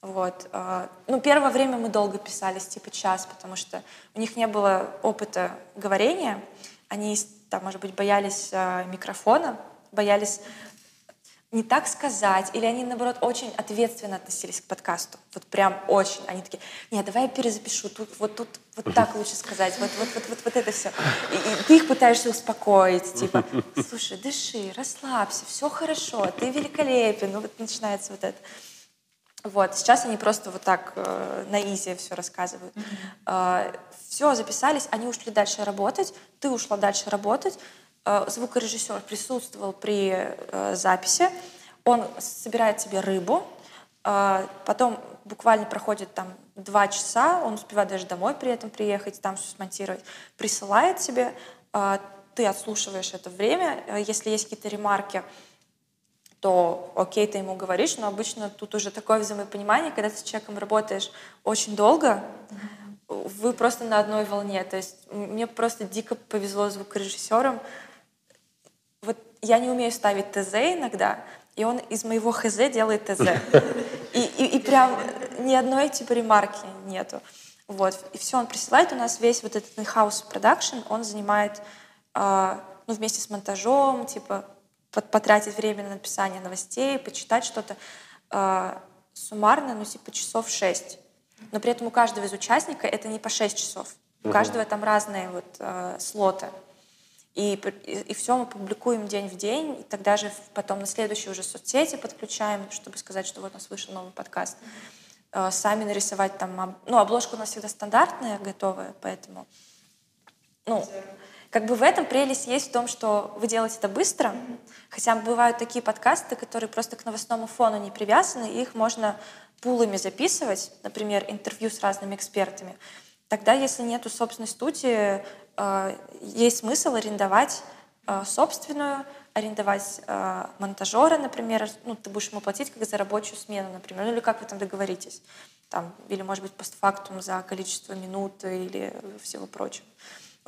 Вот. Э, ну, первое время мы долго писались, типа час, потому что у них не было опыта говорения. Они, там, может быть, боялись микрофона, боялись не так сказать, или они, наоборот, очень ответственно относились к подкасту. Вот прям очень. Они такие, нет, давай я перезапишу, тут, вот тут вот так лучше сказать, вот, вот, вот, вот, вот это все. И, и ты их пытаешься успокоить, типа, слушай, дыши, расслабься, все хорошо, ты великолепен. Ну вот начинается вот это. Вот, сейчас они просто вот так э, на изи все рассказывают. Mm-hmm. Э, все, записались, они ушли дальше работать, ты ушла дальше работать, Э, звукорежиссер присутствовал при э, записи, он собирает себе рыбу, э, потом буквально проходит там два часа, он успевает даже домой при этом приехать, там все смонтировать, присылает тебе, ты отслушиваешь это время, если есть какие-то ремарки, то окей, ты ему говоришь, но обычно тут уже такое взаимопонимание, когда ты с человеком работаешь очень долго, вы просто на одной волне. То есть мне просто дико повезло звукорежиссером, вот я не умею ставить ТЗ иногда, и он из моего ХЗ делает ТЗ. И, и, и прям ни одной типа ремарки нету. Вот. И все, он присылает. У нас весь вот этот in-house production, он занимает, э, ну, вместе с монтажом, типа, потратить время на написание новостей, почитать что-то. Э, суммарно, ну, типа, часов шесть. Но при этом у каждого из участника это не по шесть часов. У каждого там разные вот э, слоты. И, и, и все мы публикуем день в день, и тогда же потом на следующие уже соцсети подключаем, чтобы сказать, что вот у нас вышел новый подкаст. Mm-hmm. Сами нарисовать там... Ну, обложка у нас всегда стандартная, готовая, поэтому... Ну, как бы в этом прелесть есть в том, что вы делаете это быстро, mm-hmm. хотя бывают такие подкасты, которые просто к новостному фону не привязаны, и их можно пулами записывать, например, интервью с разными экспертами. Тогда, если нету собственной студии, э, есть смысл арендовать э, собственную, арендовать э, монтажера, например, ну, ты будешь ему платить как за рабочую смену, например, ну или как вы там договоритесь, там, или, может быть, постфактум за количество минут или всего прочего.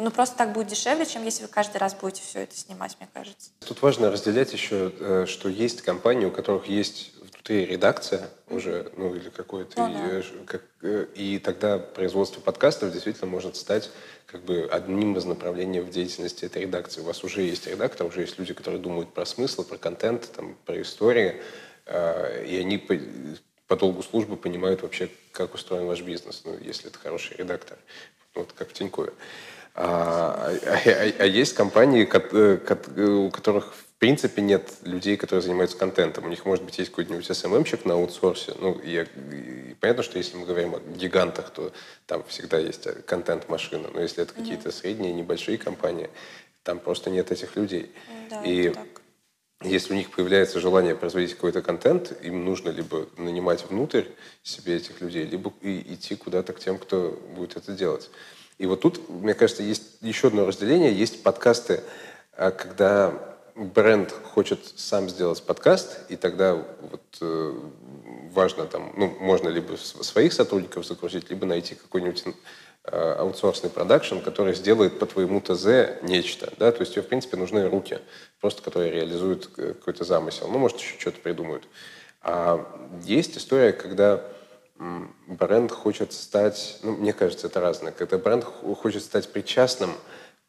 Ну, просто так будет дешевле, чем если вы каждый раз будете все это снимать, мне кажется. Тут важно разделять еще, что есть компании, у которых есть ты редакция уже, ну или какое-то, ну, да. и, как, э, и тогда производство подкастов действительно может стать как бы одним из направлений в деятельности этой редакции. У вас уже есть редактор, уже есть люди, которые думают про смысл, про контент, там, про истории, э, и они по, по долгу службы понимают вообще, как устроен ваш бизнес, ну, если это хороший редактор, вот как в Тинькове. А, а, а, а есть компании, у которых в принципе нет людей, которые занимаются контентом. У них, может быть, есть какой-нибудь SMM-щик на аутсорсе. Ну, и, и понятно, что если мы говорим о гигантах, то там всегда есть контент-машина. Но если это mm-hmm. какие-то средние, небольшие компании, там просто нет этих людей. Да, и так. если у них появляется желание производить какой-то контент, им нужно либо нанимать внутрь себе этих людей, либо и идти куда-то к тем, кто будет это делать. И вот тут, мне кажется, есть еще одно разделение. Есть подкасты, а, когда бренд хочет сам сделать подкаст, и тогда вот э, важно там, ну, можно либо своих сотрудников загрузить, либо найти какой-нибудь э, аутсорсный продакшн, который сделает по твоему ТЗ нечто, да, то есть тебе, в принципе, нужны руки, просто которые реализуют какой-то замысел, ну, может, еще что-то придумают. А есть история, когда бренд хочет стать, ну, мне кажется, это разное, когда бренд хочет стать причастным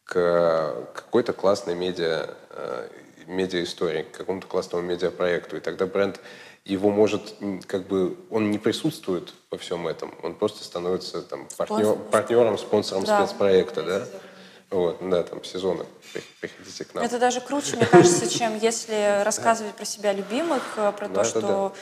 к какой-то классной медиа, э, медиа-истории, к какому-то классному медиапроекту. И тогда бренд его может, как бы, он не присутствует во всем этом, он просто становится там, партнер, партнером, спонсором да. спецпроекта, да? Вот, да, там сезоны. Приходите к нам. Это даже круче, мне кажется, чем если рассказывать про себя любимых, э, про то, что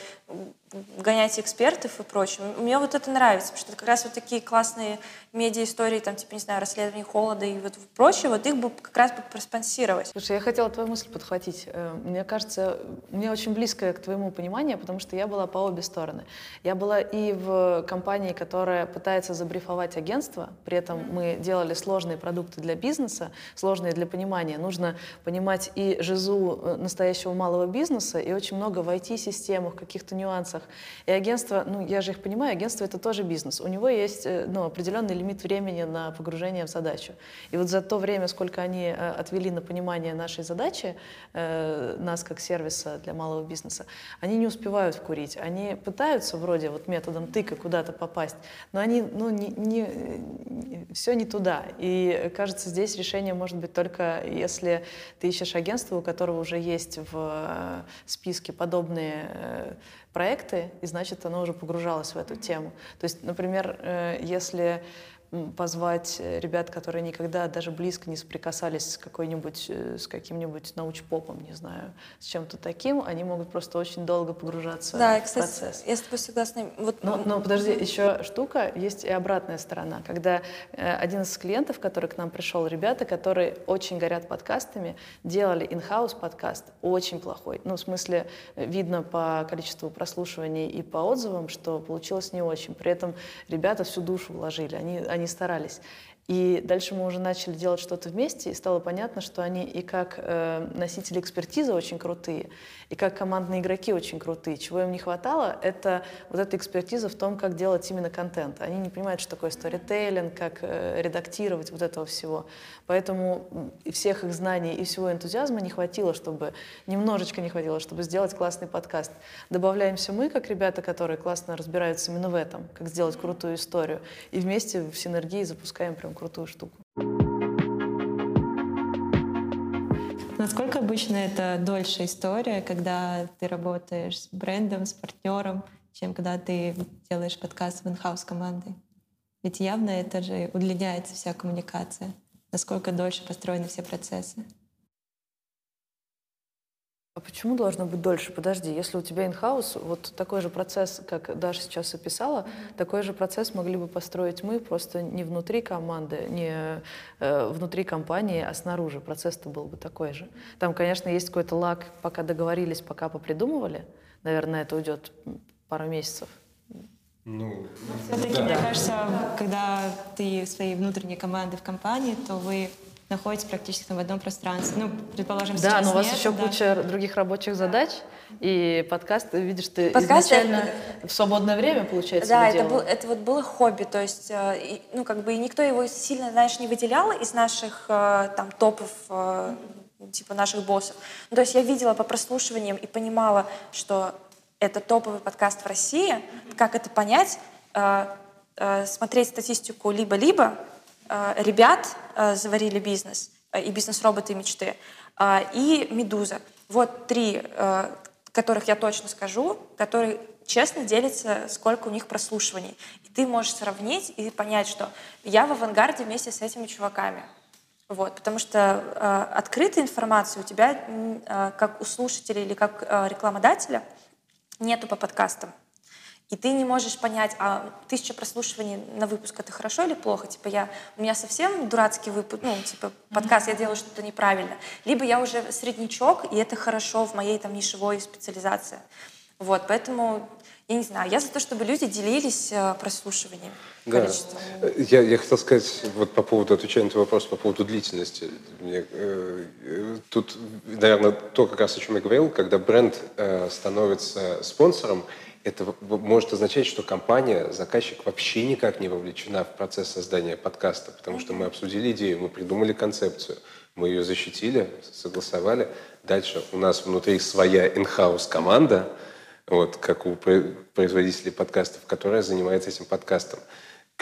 гонять экспертов и прочее. Мне вот это нравится, потому что это как раз вот такие классные медиа-истории, там, типа, не знаю, расследование холода и вот прочее, вот их бы как раз бы проспонсировать. Слушай, я хотела твою мысль подхватить. Э, мне кажется, мне очень близко к твоему пониманию, потому что я была по обе стороны. Я была и в компании, которая пытается забрифовать агентство, при этом мы делали сложные продукты для бизнеса, сложные для понимания. Нужно понимать и жизу э, настоящего малого бизнеса, и очень много в IT-системах, каких-то нюансах. И агентство, ну, я же их понимаю, агентство — это тоже бизнес. У него есть э, ну, определенный лимит времени на погружение в задачу. И вот за то время, сколько они э, отвели на понимание нашей задачи, нас как сервиса для малого бизнеса, они не успевают вкурить. Они пытаются вроде вот методом тыка куда-то попасть, но они, ну, не, не, все не туда. И кажется, здесь решение может быть только если ты ищешь агентство, у которого уже есть в списке подобные проекты, и значит, оно уже погружалось в эту тему. То есть, например, э, если позвать э, ребят, которые никогда даже близко не соприкасались с какой-нибудь, э, с каким-нибудь научпопом, не знаю, с чем-то таким, они могут просто очень долго погружаться да, в кстати, процесс. я с тобой согласна. Вот... Но, но подожди, еще штука, есть и обратная сторона, когда э, один из клиентов, который к нам пришел, ребята, которые очень горят подкастами, делали in-house подкаст, очень плохой. Ну, в смысле, видно по количеству прослушиваний и по отзывам, что получилось не очень. При этом ребята всю душу вложили, они, они они старались. И дальше мы уже начали делать что-то вместе, и стало понятно, что они и как э, носители экспертизы очень крутые, и как командные игроки очень крутые. Чего им не хватало, это вот эта экспертиза в том, как делать именно контент. Они не понимают, что такое сторителлинг, как э, редактировать вот этого всего. Поэтому всех их знаний и всего энтузиазма не хватило, чтобы, немножечко не хватило, чтобы сделать классный подкаст. Добавляемся мы, как ребята, которые классно разбираются именно в этом, как сделать крутую историю, и вместе в синергии запускаем прям крутую штуку. Насколько обычно это дольше история, когда ты работаешь с брендом, с партнером, чем когда ты делаешь подкаст в инхаус командой? Ведь явно это же удлиняется вся коммуникация. Насколько дольше построены все процессы? А почему должно быть дольше? Подожди, если у тебя инхаус, вот такой же процесс, как Даша сейчас описала, mm-hmm. такой же процесс могли бы построить мы, просто не внутри команды, не э, внутри компании, а снаружи. Процесс-то был бы такой же. Там, конечно, есть какой-то лаг, пока договорились, пока попридумывали. Наверное, это уйдет пару месяцев. Ну, все-таки, да. мне кажется, когда ты своей внутренней команды в компании, то вы находитесь практически в одном пространстве. Ну, предположим, да, сейчас но у вас нет, еще да. куча других рабочих задач, и подкаст, видишь, ты подкаст изначально это... в свободное время, получается, Да, это, был, это вот было хобби, то есть, э, ну, как бы, и никто его сильно, знаешь, не выделял из наших э, там топов, э, типа наших боссов. Ну, то есть я видела по прослушиваниям и понимала, что это топовый подкаст в России. Как это понять? Смотреть статистику либо-либо, Э, ребят э, заварили бизнес э, и бизнес-роботы мечты, и «Медуза». Вот три которых я точно скажу, которые честно делятся, сколько у них прослушиваний. И ты можешь сравнить и понять, что я в авангарде вместе с этими чуваками. Вот, потому что э, открытая информация у тебя, э, как у слушателя или как э, рекламодателя, нету по подкастам. И ты не можешь понять, а тысяча прослушиваний на выпуск это хорошо или плохо? Типа я, у меня совсем дурацкий выпуск, ну, типа подкаст, я делаю что-то неправильно. Либо я уже среднячок, и это хорошо в моей там нишевой специализации. Вот, поэтому я не знаю, я за то, чтобы люди делились э, прослушиванием. Да. Я, я хотел сказать, вот по поводу, отвечая на твой вопрос, по поводу длительности. Мне, э, тут, наверное, то, как раз о чем я говорил, когда бренд э, становится спонсором, это может означать, что компания, заказчик вообще никак не вовлечена в процесс создания подкаста, потому что мы обсудили идею, мы придумали концепцию, мы ее защитили, согласовали. Дальше у нас внутри своя in-house команда, вот, как у производителей подкастов, которая занимается этим подкастом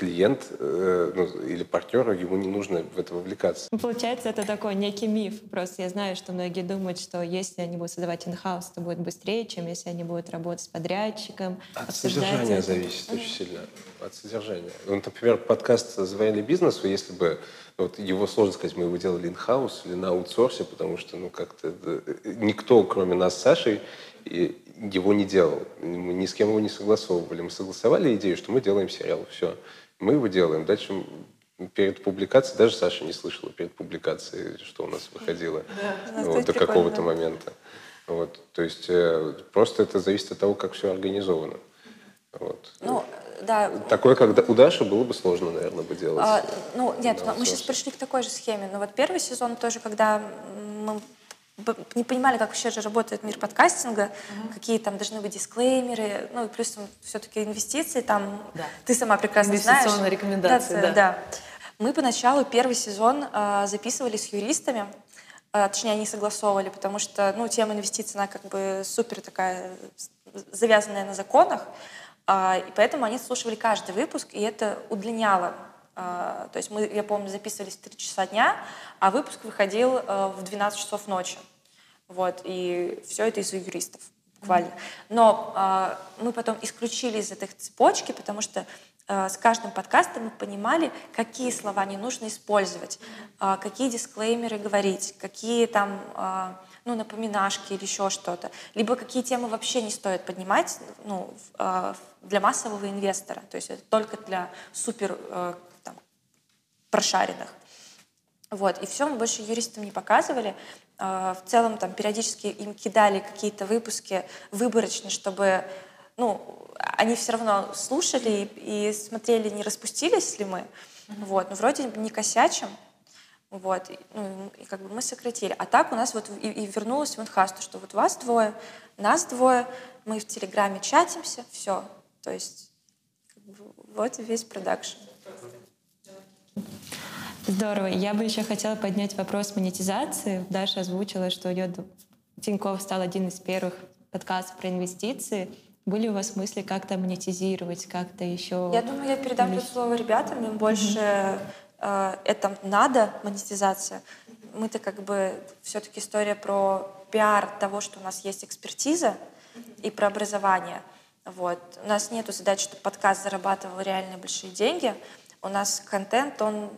клиент э, ну, или партнеру, ему не нужно в это вовлекаться. Ну, получается, это такой некий миф. Просто я знаю, что многие думают, что если они будут создавать инхаус, то будет быстрее, чем если они будут работать с подрядчиком. От содержания это. зависит очень сильно. От содержания. Ну, например, подкаст «Заварили бизнес», если бы вот его сложно сказать, мы его делали инхаус или на аутсорсе, потому что ну, как-то никто, кроме нас с Сашей, его не делал. Мы ни с кем его не согласовывали. Мы согласовали идею, что мы делаем сериал. Все. Мы его делаем. Дальше перед публикацией, даже Саша не слышала перед публикацией, что у нас выходило да, вот, до какого-то момента. Вот, то есть э, просто это зависит от того, как все организовано. Вот. Ну, да. Такое, как у Даши, было бы сложно, наверное, бы делать. А, ну, нет, мы сейчас пришли к такой же схеме. Но вот первый сезон тоже, когда мы не понимали, как вообще же работает мир подкастинга, угу. какие там должны быть дисклеймеры, ну и плюс все-таки инвестиции там, да. ты сама прекрасно знаешь. Инвестиционные рекомендации, да, да. да. Мы поначалу первый сезон э, записывали с юристами, э, точнее они согласовывали, потому что ну тема инвестиций она как бы супер такая завязанная на законах, э, и поэтому они слушали каждый выпуск, и это удлиняло то есть мы, я помню, записывались в 3 часа дня, а выпуск выходил в 12 часов ночи. Вот, и все это из-за юристов буквально. Но э, мы потом исключили из этой цепочки, потому что э, с каждым подкастом мы понимали, какие слова не нужно использовать, э, какие дисклеймеры говорить, какие там э, ну, напоминашки или еще что-то, либо какие темы вообще не стоит поднимать ну, э, для массового инвестора, то есть это только для супер э, там, прошаренных. Вот, и все, мы больше юристам не показывали. А, в целом там периодически им кидали какие-то выпуски выборочно, чтобы ну, они все равно слушали и, и смотрели, не распустились ли мы. Mm-hmm. Вот, но вроде не косячим. Вот, и, ну, и как бы мы сократили. А так у нас вот и, и вернулось в инхасту, что вот вас двое, нас двое, мы в Телеграме чатимся, все. То есть как бы, вот весь продакшн. Здорово. Я бы еще хотела поднять вопрос монетизации. Даша озвучила, что ее Тинькофф стал один из первых подкастов про инвестиции. Были у вас мысли как-то монетизировать, как-то еще? Я думаю, я передам это слово ребятам. Им больше э, это надо, монетизация. Мы-то как бы все-таки история про пиар того, что у нас есть экспертиза и про образование. Вот. У нас нет задачи, чтобы подкаст зарабатывал реальные большие деньги. У нас контент, он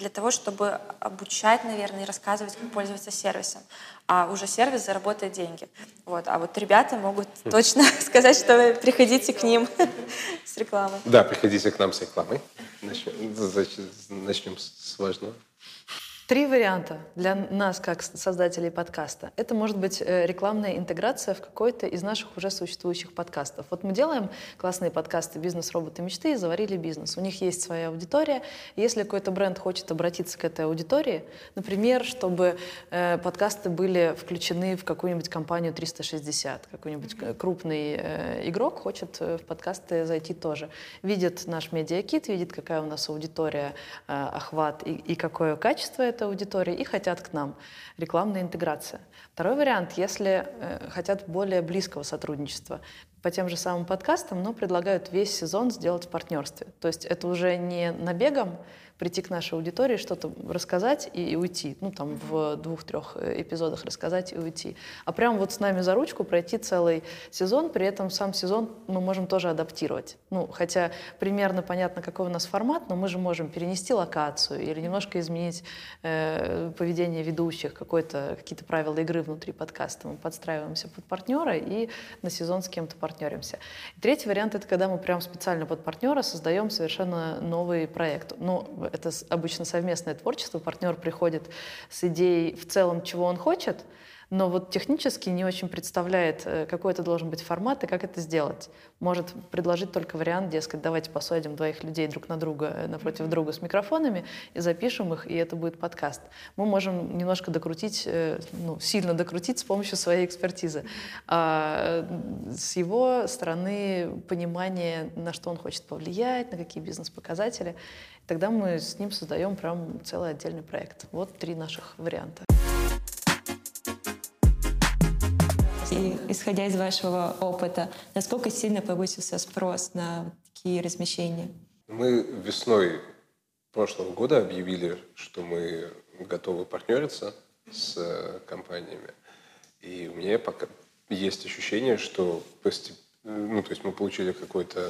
для того, чтобы обучать, наверное, и рассказывать, как пользоваться сервисом. А уже сервис заработает деньги. Вот. А вот ребята могут точно сказать, что приходите к ним с рекламой. Да, приходите к нам с рекламой. Начнем, начнем с важного. Три варианта для нас, как создателей подкаста. Это может быть э, рекламная интеграция в какой-то из наших уже существующих подкастов. Вот мы делаем классные подкасты «Бизнес, роботы, мечты» и «Заварили бизнес». У них есть своя аудитория. Если какой-то бренд хочет обратиться к этой аудитории, например, чтобы э, подкасты были включены в какую-нибудь компанию 360, какой-нибудь э, крупный игрок хочет в подкасты зайти тоже. Видит наш медиакит, видит, какая у нас аудитория, охват и, и какое качество это этой аудитории и хотят к нам. Рекламная интеграция. Второй вариант, если э, хотят более близкого сотрудничества по тем же самым подкастам, но предлагают весь сезон сделать в партнерстве. То есть это уже не набегом прийти к нашей аудитории, что-то рассказать и, и уйти. Ну, там, в двух-трех эпизодах рассказать и уйти. А прям вот с нами за ручку пройти целый сезон, при этом сам сезон мы можем тоже адаптировать. Ну, хотя примерно понятно, какой у нас формат, но мы же можем перенести локацию или немножко изменить э, поведение ведущих, какие-то правила игры внутри подкаста. Мы подстраиваемся под партнера и на сезон с кем-то партнеримся. И третий вариант — это когда мы прям специально под партнера создаем совершенно новый проект. Ну, это обычно совместное творчество. Партнер приходит с идеей в целом, чего он хочет — но вот технически не очень представляет, э, какой это должен быть формат и как это сделать. Может предложить только вариант, дескать, давайте посадим двоих людей друг на друга, э, напротив друга с микрофонами и запишем их, и это будет подкаст. Мы можем немножко докрутить, э, ну, сильно докрутить с помощью своей экспертизы. А с его стороны понимание, на что он хочет повлиять, на какие бизнес-показатели, тогда мы с ним создаем прям целый отдельный проект. Вот три наших варианта. И исходя из вашего опыта, насколько сильно повысился спрос на такие размещения? Мы весной прошлого года объявили, что мы готовы партнериться с э, компаниями. И у меня пока есть ощущение, что постепенно, ну, то есть мы получили какой-то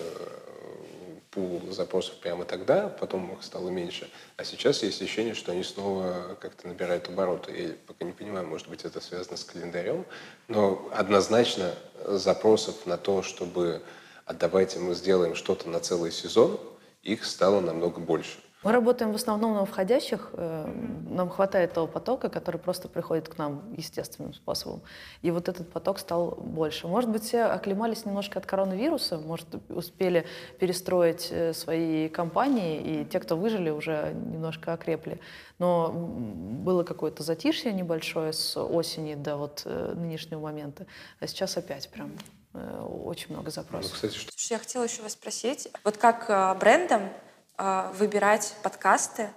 пул запросов прямо тогда, потом их стало меньше. А сейчас есть ощущение, что они снова как-то набирают обороты. Я пока не понимаю, может быть, это связано с календарем, но однозначно запросов на то, чтобы а давайте мы сделаем что-то на целый сезон, их стало намного больше. Мы работаем в основном на входящих. Э, нам хватает того потока, который просто приходит к нам естественным способом. И вот этот поток стал больше. Может быть, все оклемались немножко от коронавируса, может, успели перестроить э, свои компании, и те, кто выжили, уже немножко окрепли. Но было какое-то затишье небольшое с осени до вот э, нынешнего момента. А сейчас опять прям очень много запросов. Ну, кстати, что... Я хотела еще вас спросить, вот как брендом выбирать подкасты,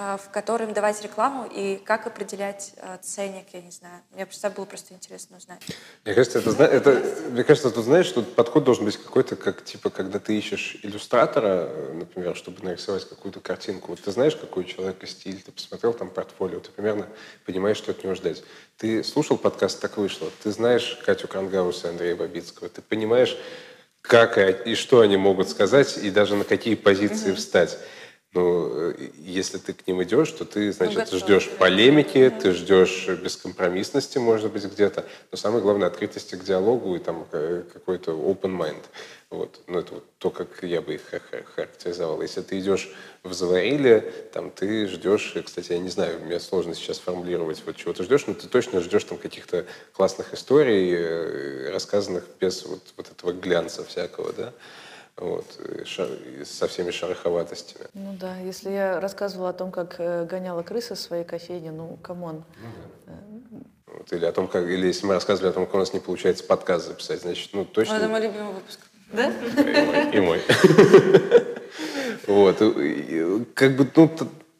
а, в котором давать рекламу и как определять а, ценник, я не знаю. Мне просто было просто интересно узнать. Мне кажется, это, это, мне кажется, тут знаешь, что подход должен быть какой-то, как типа, когда ты ищешь иллюстратора, например, чтобы нарисовать какую-то картинку. Вот ты знаешь, какой у человека стиль, ты посмотрел там портфолио, ты примерно понимаешь, что от него ждать. Ты слушал подкаст «Так вышло», ты знаешь Катю Крангаус и Андрея Бабицкого, ты понимаешь, как и что они могут сказать, и даже на какие позиции угу. встать. Ну, если ты к ним идешь, то ты, значит, ну, ждешь полемики, ты ждешь бескомпромиссности, может быть, где-то, но самое главное открытости к диалогу и там э, какой-то open mind. Вот. Ну, это вот то, как я бы их характеризовал. Если ты идешь в заварили, там ты ждешь, кстати, я не знаю, мне сложно сейчас формулировать, вот чего ты ждешь, но ты точно ждешь там каких-то классных историй, э, рассказанных без вот, вот этого глянца всякого, да вот, со всеми шероховатостями. Ну да, если я рассказывала о том, как э, гоняла крысы в своей кофейне, ну, come on. Ну, да. Вот, или о том, как, или если мы рассказывали о том, как у нас не получается подкаст записать, значит, ну, точно... Это мой любимый выпуск. Да? И мой. Вот. Как бы,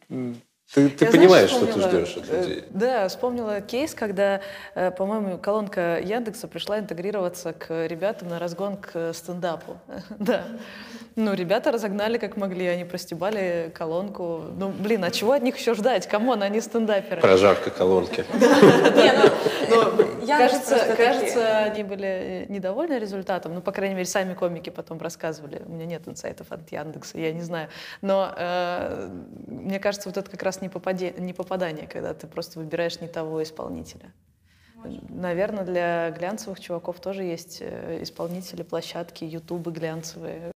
ну, ты, ты я, понимаешь, знаешь, что ты ждешь от э, людей. Да, вспомнила кейс, когда, э, по-моему, колонка Яндекса пришла интегрироваться к ребятам на разгон к стендапу. да. Ну, ребята разогнали как могли, они простебали колонку. Ну, блин, а чего от них еще ждать? Come on, они стендаперы. Прожарка колонки. Ну, кажется, кажется, они были недовольны результатом. Ну, по крайней мере, сами комики потом рассказывали. У меня нет инсайтов от Яндекса, я не знаю. Но э, мне кажется, вот это как раз не, попаде, не попадание, когда ты просто выбираешь не того исполнителя. Наверное, для глянцевых чуваков тоже есть э, исполнители, площадки, ютубы глянцевые.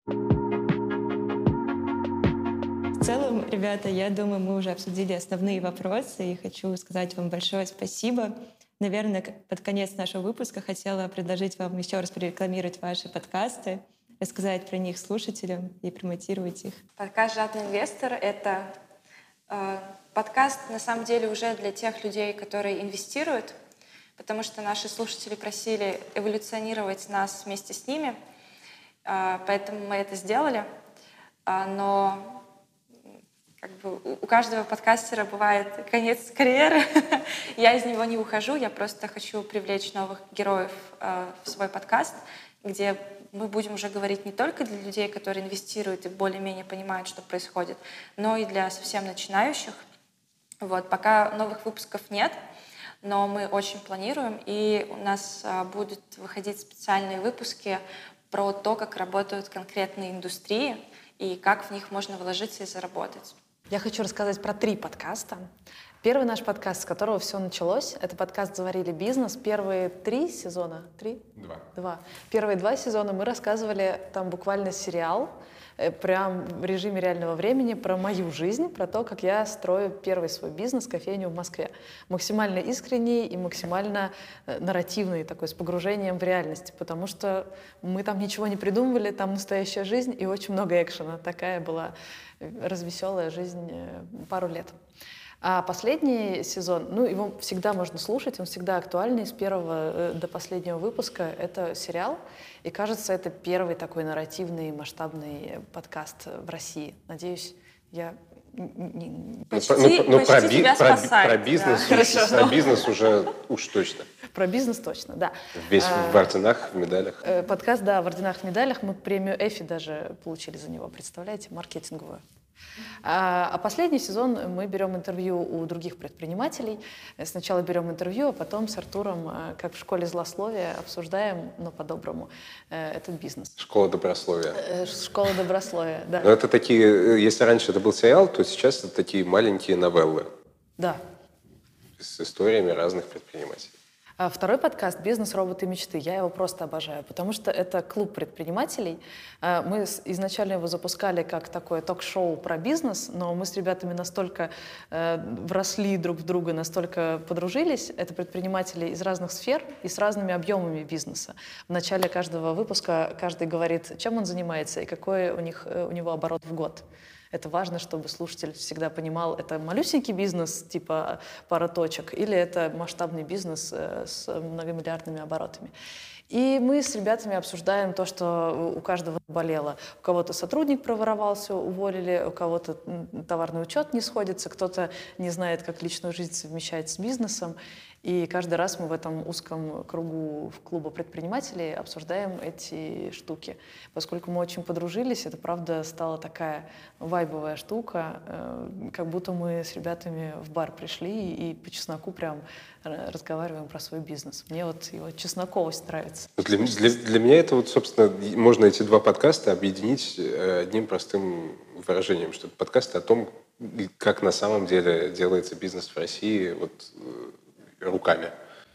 В целом, ребята, я думаю, мы уже обсудили основные вопросы, и хочу сказать вам большое спасибо. Наверное, под конец нашего выпуска хотела предложить вам еще раз прорекламировать ваши подкасты, рассказать про них слушателям и промотировать их. Подкаст «Жадный инвестор» — это подкаст на самом деле уже для тех людей, которые инвестируют, потому что наши слушатели просили эволюционировать нас вместе с ними, а, поэтому мы это сделали. А, но как бы у каждого подкастера бывает конец карьеры. я из него не ухожу, я просто хочу привлечь новых героев в свой подкаст, где мы будем уже говорить не только для людей, которые инвестируют и более-менее понимают, что происходит, но и для совсем начинающих. Вот, пока новых выпусков нет, но мы очень планируем, и у нас а, будут выходить специальные выпуски про то, как работают конкретные индустрии и как в них можно вложиться и заработать. Я хочу рассказать про три подкаста. Первый наш подкаст, с которого все началось, это подкаст «Заварили бизнес». Первые три сезона, три? Два. Два. Первые два сезона мы рассказывали там буквально сериал, э, прям в режиме реального времени про мою жизнь, про то, как я строю первый свой бизнес, кофейню в Москве. Максимально искренний и максимально э, нарративный, такой, с погружением в реальность, потому что мы там ничего не придумывали, там настоящая жизнь и очень много экшена. Такая была э, развеселая жизнь пару лет. А последний сезон, ну, его всегда можно слушать, он всегда актуальный с первого э, до последнего выпуска. Это сериал, и кажется, это первый такой нарративный масштабный подкаст в России. Надеюсь, я Почти, ну, ну, почти про, тебя про, спасает, про бизнес, да. про бизнес уже уж точно. Про бизнес точно, да. Весь а, в орденах, в медалях. Э, подкаст, да, в орденах, в медалях. Мы премию Эфи даже получили за него, представляете, маркетинговую. А, а последний сезон мы берем интервью у других предпринимателей. Сначала берем интервью, а потом с Артуром, э, как в школе злословия, обсуждаем, но по-доброму, э, этот бизнес. Школа добрословия. Э, школа добрословия, да. Но это такие, если раньше это был сериал, то сейчас это такие маленькие новеллы. Да. С историями разных предпринимателей. А второй подкаст «Бизнес, роботы, мечты». Я его просто обожаю, потому что это клуб предпринимателей. А, мы изначально его запускали как такое ток-шоу про бизнес, но мы с ребятами настолько э, вросли друг в друга, настолько подружились. Это предприниматели из разных сфер и с разными объемами бизнеса. В начале каждого выпуска каждый говорит, чем он занимается и какой у, них, э, у него оборот в год. Это важно, чтобы слушатель всегда понимал, это малюсенький бизнес, типа пара точек, или это масштабный бизнес э, с многомиллиардными оборотами. И мы с ребятами обсуждаем то, что у каждого болело. У кого-то сотрудник проворовался, уволили, у кого-то товарный учет не сходится, кто-то не знает, как личную жизнь совмещать с бизнесом. И каждый раз мы в этом узком кругу в клуба предпринимателей обсуждаем эти штуки. Поскольку мы очень подружились, это правда стала такая вайбовая штука, э, как будто мы с ребятами в бар пришли и по чесноку прям разговариваем про свой бизнес. Мне вот его чесноковость нравится. Для, для, для меня это вот, собственно, можно эти два подкаста объединить э, одним простым выражением, что это подкасты о том, как на самом деле делается бизнес в России, вот э, руками.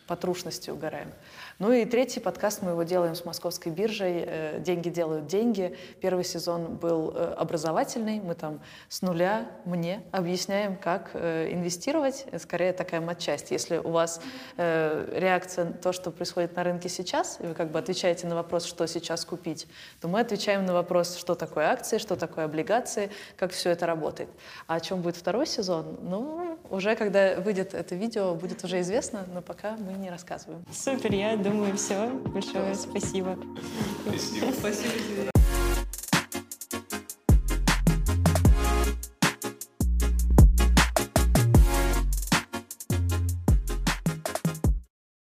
По трушности угораем. Ну и третий подкаст мы его делаем с московской биржей э, «Деньги делают деньги». Первый сезон был э, образовательный. Мы там с нуля мне объясняем, как э, инвестировать. Скорее такая матчасть. Если у вас реакция на то, что происходит на рынке сейчас, и вы как бы отвечаете на вопрос, что сейчас купить, то мы отвечаем на вопрос, что такое акции, что такое облигации, как все это работает. А о чем будет второй сезон? Ну, уже когда выйдет это видео, будет уже известно, но пока мы не рассказываем. Супер, я думаю, все. Большое спасибо. Спасибо. Спасибо тебе.